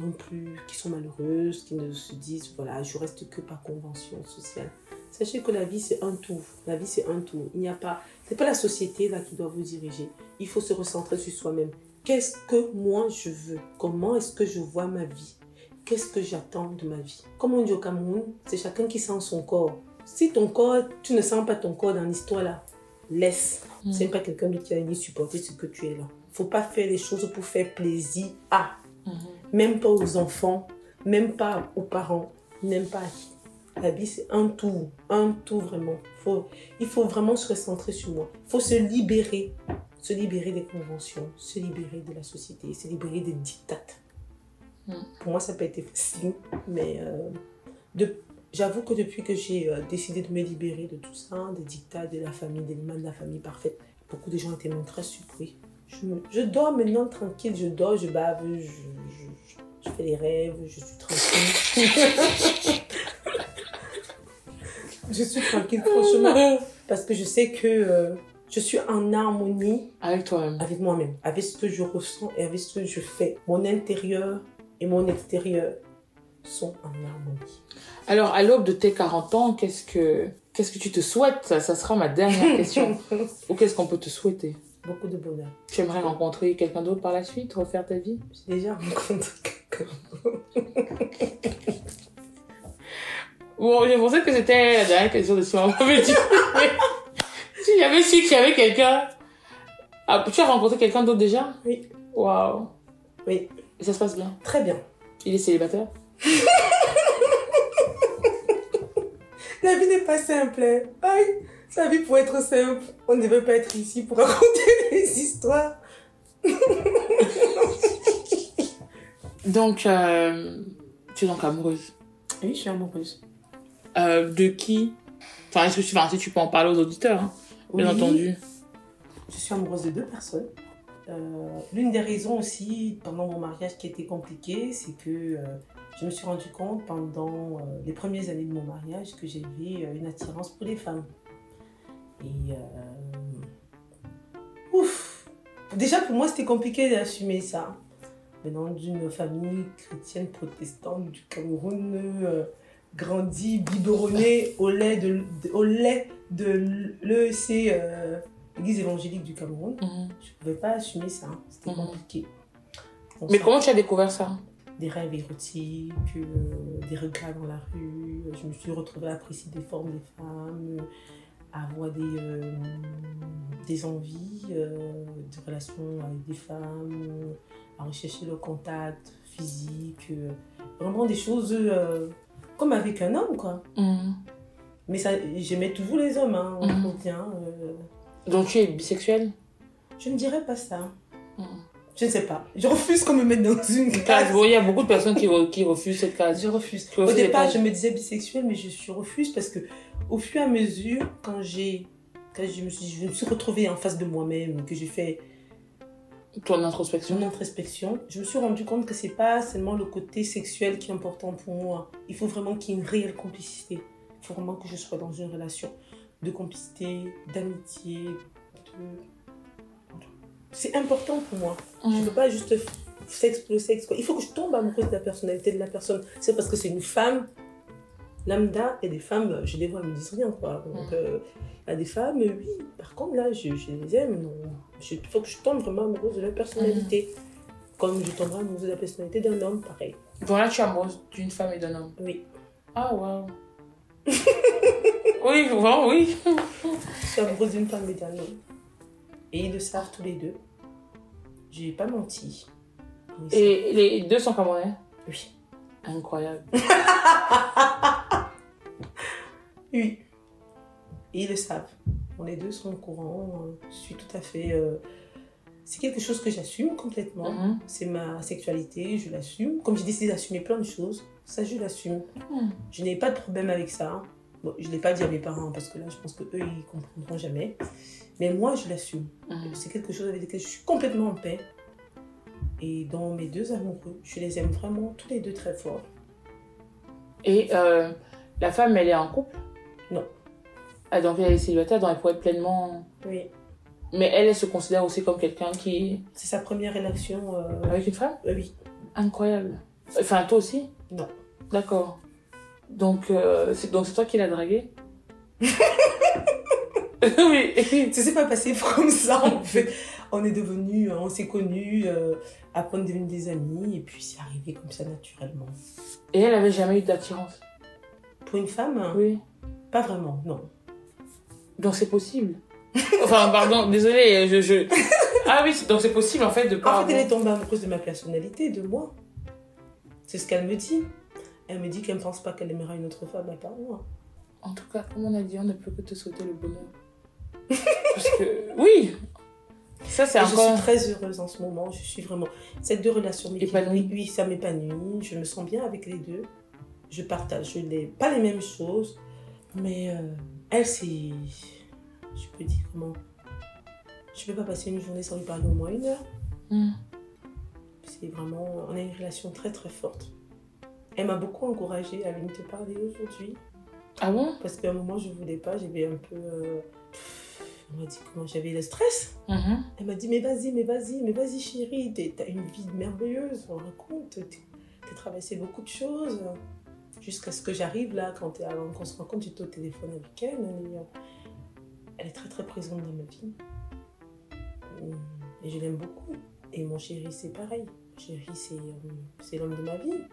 non plus, qui sont malheureuses, qui ne se disent voilà, je reste que par convention sociale. Sachez que la vie c'est un tout. La vie c'est un tout. Il n'y a pas, c'est pas la société là qui doit vous diriger. Il faut se recentrer sur soi-même. Qu'est-ce que moi je veux? Comment est-ce que je vois ma vie? Qu'est-ce que j'attends de ma vie? Comme on dit au Cameroun, c'est chacun qui sent son corps. Si ton corps, tu ne sens pas ton corps dans l'histoire là, laisse. Mm. C'est pas quelqu'un d'autre qui va venir supporter ce que tu es là. Faut pas faire les choses pour faire plaisir à Mhm. même pas aux enfants, même pas aux parents, même pas à qui. La vie, c'est un tout, un tout vraiment. Faut, il faut vraiment se recentrer sur moi. Il faut se libérer, se libérer des conventions, se libérer de la société, se libérer des dictates. Mm. Pour moi, ça peut être facile, mais euh, de- j'avoue que depuis que j'ai euh, décidé de me libérer de tout ça, des dictats de la famille, des liens de la famille parfaite, beaucoup de gens étaient même très surpris. Je, me- je dors maintenant tranquille, je dors, je bave, je, je- je- je fais les rêves, je suis tranquille. Je suis tranquille, franchement. Parce que je sais que euh, je suis en harmonie Avec toi-même. avec moi-même, avec ce que je ressens et avec ce que je fais. Mon intérieur et mon extérieur sont en harmonie. Alors, à l'aube de tes 40 ans, qu'est-ce que, qu'est-ce que tu te souhaites? Ça, ça sera ma dernière question. Ou qu'est-ce qu'on peut te souhaiter? Beaucoup de bonheur. Tu aimerais rencontrer quelqu'un d'autre par la suite, refaire ta vie? J'ai déjà rencontré quelqu'un. Bon, je pensais que c'était la dernière question de ce moment. Mais tu... si j'avais su qu'il y avait quelqu'un... Ah, tu as rencontré quelqu'un d'autre déjà? Oui. Waouh. Oui, Et ça se passe bien? Très bien. Il est célibataire? La vie n'est pas simple. hein. Aïe, la vie pour être simple, on ne veut pas être ici pour raconter des histoires. Donc, euh, tu es donc amoureuse. Oui, je suis amoureuse. Euh, de qui? Enfin, est-ce que tu, enfin, si tu peux en parler aux auditeurs, hein, bien Oui, entendu. Je suis amoureuse de deux personnes. Euh, L'une des raisons aussi pendant mon mariage qui était compliqué, c'est que je me suis rendu compte pendant euh, les premières années de mon mariage que j'avais euh, une attirance pour les femmes. Et euh, ouf Déjà pour moi c'était compliqué d'assumer ça. Venant d'une famille chrétienne protestante du Cameroun, euh, grandi, biberonné au lait de, au lait de l'EEC, euh, l'église évangélique du Cameroun. Mhm. Je pouvais pas assumer ça, c'était Mhm. compliqué. Donc, Mais ça- comment tu as découvert ça? Des rêves érotiques, euh, des regards dans la rue. Je me suis retrouvée à apprécier des formes des femmes, à avoir des, euh, des envies euh, de relations avec des femmes, à rechercher le contact physique. euh, vraiment des choses comme avec un homme, quoi. Mhm. Mais ça, j'aimais toujours les hommes, hein, on euh, Donc, tu es bisexuelle? Je ne dirais pas ça. Mhm. Je ne sais pas. Je refuse qu'on me mette dans une Case. Bon, il y a beaucoup de personnes qui, re- qui refusent cette case. Je refuse. Au départ, je me disais bisexuelle, mais je, je refuse parce que au fur et à mesure, quand j'ai, quand je me suis, je me suis retrouvée en face de moi-même, que j'ai fait Ton introspection. une introspection, je me suis rendu compte que c'est pas seulement le côté sexuel qui est important pour moi. Il faut vraiment qu'il y ait une réelle complicité. Il faut vraiment que je sois dans une relation de complicité, d'amitié, de... C'est important pour moi. Je ne Mhm. veux pas juste sexe pour le sexe. Quoi. Il faut que je tombe amoureuse de la personnalité de la personne. C'est parce que c'est une femme lambda et des femmes, je les vois, elles me disent rien. Quoi. Donc, Mm. euh, il y a des femmes, euh, oui, par contre, là, je, je les aime. non. Il faut que je tombe vraiment amoureuse de la personnalité. Comme je tomberai amoureuse de la personnalité d'un homme, pareil. Bon, là, tu es amoureuse d'une femme et d'un homme. Oui. Ah, waouh. oui, vraiment, oui. Je suis amoureuse d'une femme et d'un homme. Et ils le savent tous les deux. J'ai pas menti. Ils. Et les deux sont camerounais Oui. Incroyable. Oui. Et ils le savent. Bon, les deux sont au courant. euh, Je suis tout à fait. euh, C'est quelque chose que j'assume complètement. Mhm. C'est ma sexualité, je l'assume. Comme j'ai décidé d'assumer plein de choses, ça je l'assume. Mhm. Je n'ai pas de problème avec ça. Bon, je ne l'ai pas dit à mes parents parce que là, je pense que eux ils comprendront jamais. Mais moi, je l'assume. Mhm. C'est quelque chose avec lequel je suis complètement en paix. Et dans mes deux amoureux, je les aime vraiment tous les deux très fort. Et euh, la femme, elle est en couple? Non. Ah, donc elle est célibataire, donc elle pourrait être pleinement. Oui. Mais elle, elle se considère aussi comme quelqu'un qui. C'est sa première relation. euh, Avec une femme? euh, oui. Incroyable. Enfin, toi aussi? Non. D'accord. Donc, euh, c'est donc c'est toi qui l'as dragué Oui. Ça s'est pas passé comme ça en fait. On est devenus, on s'est connus, euh, après on est devenus des amis et puis c'est arrivé comme ça naturellement. Et elle avait jamais eu d'attirance? Pour une femme, Oui. pas vraiment, non. Donc c'est possible. Enfin, pardon, désolé, je, je... Ah oui, donc c'est possible en fait de pas En fait, elle est tombée amoureuse de ma personnalité, de moi. C'est ce qu'elle me dit. Elle me dit qu'elle ne pense pas qu'elle aimera une autre femme à part moi. En tout cas, comme on a dit, on ne peut que te souhaiter le bonheur. Parce que, oui, ça c'est Et je encore... suis très heureuse en ce moment. Je suis vraiment. Ces deux relations. Épanouie. Oui, ça m'épanouit. Je me sens bien avec les deux. Je partage les... pas les mêmes choses. Mais euh, elle, c'est. Je peux dire comment. Je peux pas passer une journée sans lui parler au moins une heure. Hmm. C'est vraiment. On a une relation très très forte. Elle m'a beaucoup encouragée à venir te parler aujourd'hui. Ah bon? Parce qu'à un moment, je voulais pas, j'avais un peu. euh, On m'a dit comment j'avais le stress. Mhm. Elle m'a dit mais vas-y, mais vas-y, mais vas-y chérie, t'as une vie merveilleuse, on raconte, t'as traversé beaucoup de choses. Jusqu'à ce que j'arrive là, quand qu'on se rencontre, j'étais au téléphone avec elle. Elle est, elle est très très présente dans ma vie. Et je l'aime beaucoup. Et mon chéri, c'est pareil. Mon chéri, c'est euh, c'est l'homme de ma vie.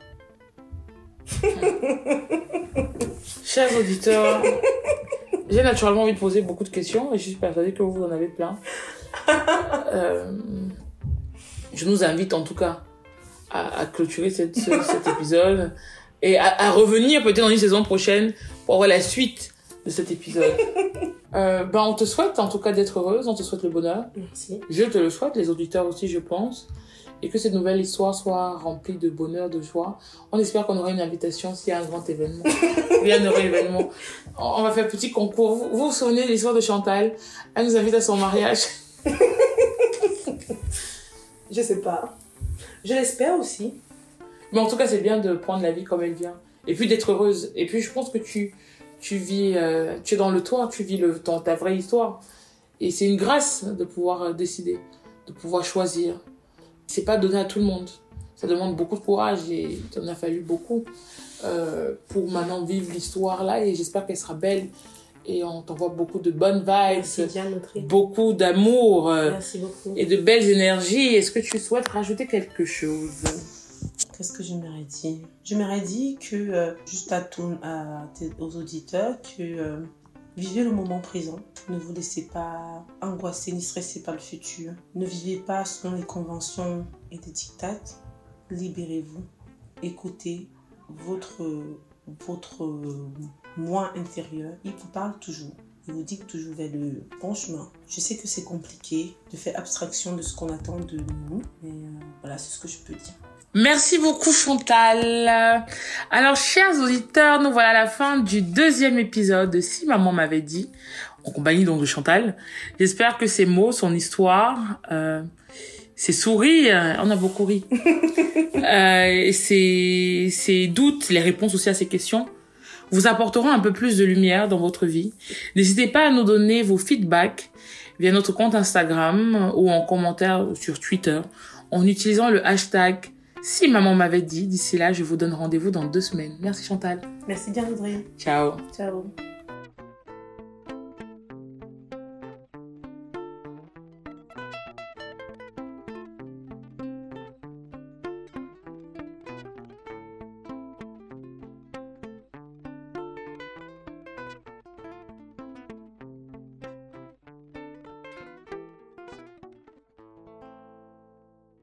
Chers auditeurs, j'ai naturellement envie de poser beaucoup de questions et je suis persuadée que vous en avez plein. Euh, je nous invite en tout cas à, à clôturer cette- ce- cet épisode et à, à revenir peut-être dans une saison prochaine pour avoir la suite de cet épisode. Euh, ben, on te souhaite en tout cas d'être heureuse, on te souhaite le bonheur. Merci. Je te le souhaite, les auditeurs aussi, je pense. Et que cette nouvelle histoire soit remplie de bonheur, de joie. On espère qu'on aura une invitation s'il y a un grand événement. Il y a un heureux événement. On va faire un petit concours. Vous vous, vous souvenez de l'histoire de Chantal? Elle nous invite à son mariage. Je sais pas. Je l'espère aussi. Mais en tout cas, c'est bien de prendre la vie comme elle vient. Et puis d'être heureuse. Et puis je pense que tu, tu vis, euh, tu es dans le toi, tu vis le, ton, ta vraie histoire. Et c'est une grâce de pouvoir euh, décider, de pouvoir choisir. C'est pas donné à tout le monde. Ça demande beaucoup de courage et il en a fallu beaucoup euh, pour maintenant vivre l'histoire là. Et j'espère qu'elle sera belle. Et on t'envoie beaucoup de bonnes vibes, beaucoup d'amour euh, et de belles énergies. Est-ce que tu souhaites rajouter quelque chose? Qu'est-ce que je m'aurais dit Je m'aurais dit que, euh, juste à, ton, à tes- aux auditeurs, que euh, vivez le moment présent. Ne vous laissez pas angoisser ni stresser par le futur. Ne vivez pas selon les conventions et des dictates. Libérez-vous. Écoutez votre, votre moi intérieur. Il vous parle toujours. Il vous dicte toujours vers le bon chemin. Je sais que c'est compliqué de faire abstraction de ce qu'on attend de nous, mais euh, voilà, c'est ce que je peux dire. Merci beaucoup Chantal. Alors chers auditeurs, nous voilà à la fin du deuxième épisode de Si maman m'avait dit, en compagnie donc de Chantal. J'espère que ces mots, son histoire, euh, ses sourires, on a beaucoup ri, euh, ses, ses doutes, les réponses aussi à ces questions, vous apporteront un peu plus de lumière dans votre vie. N'hésitez pas à nous donner vos feedbacks via notre compte Instagram ou en commentaire sur Twitter en utilisant le hashtag si maman m'avait dit. D'ici là, je vous donne rendez-vous dans deux semaines. Merci Chantal. Merci Diane Audrey. Ciao. Ciao.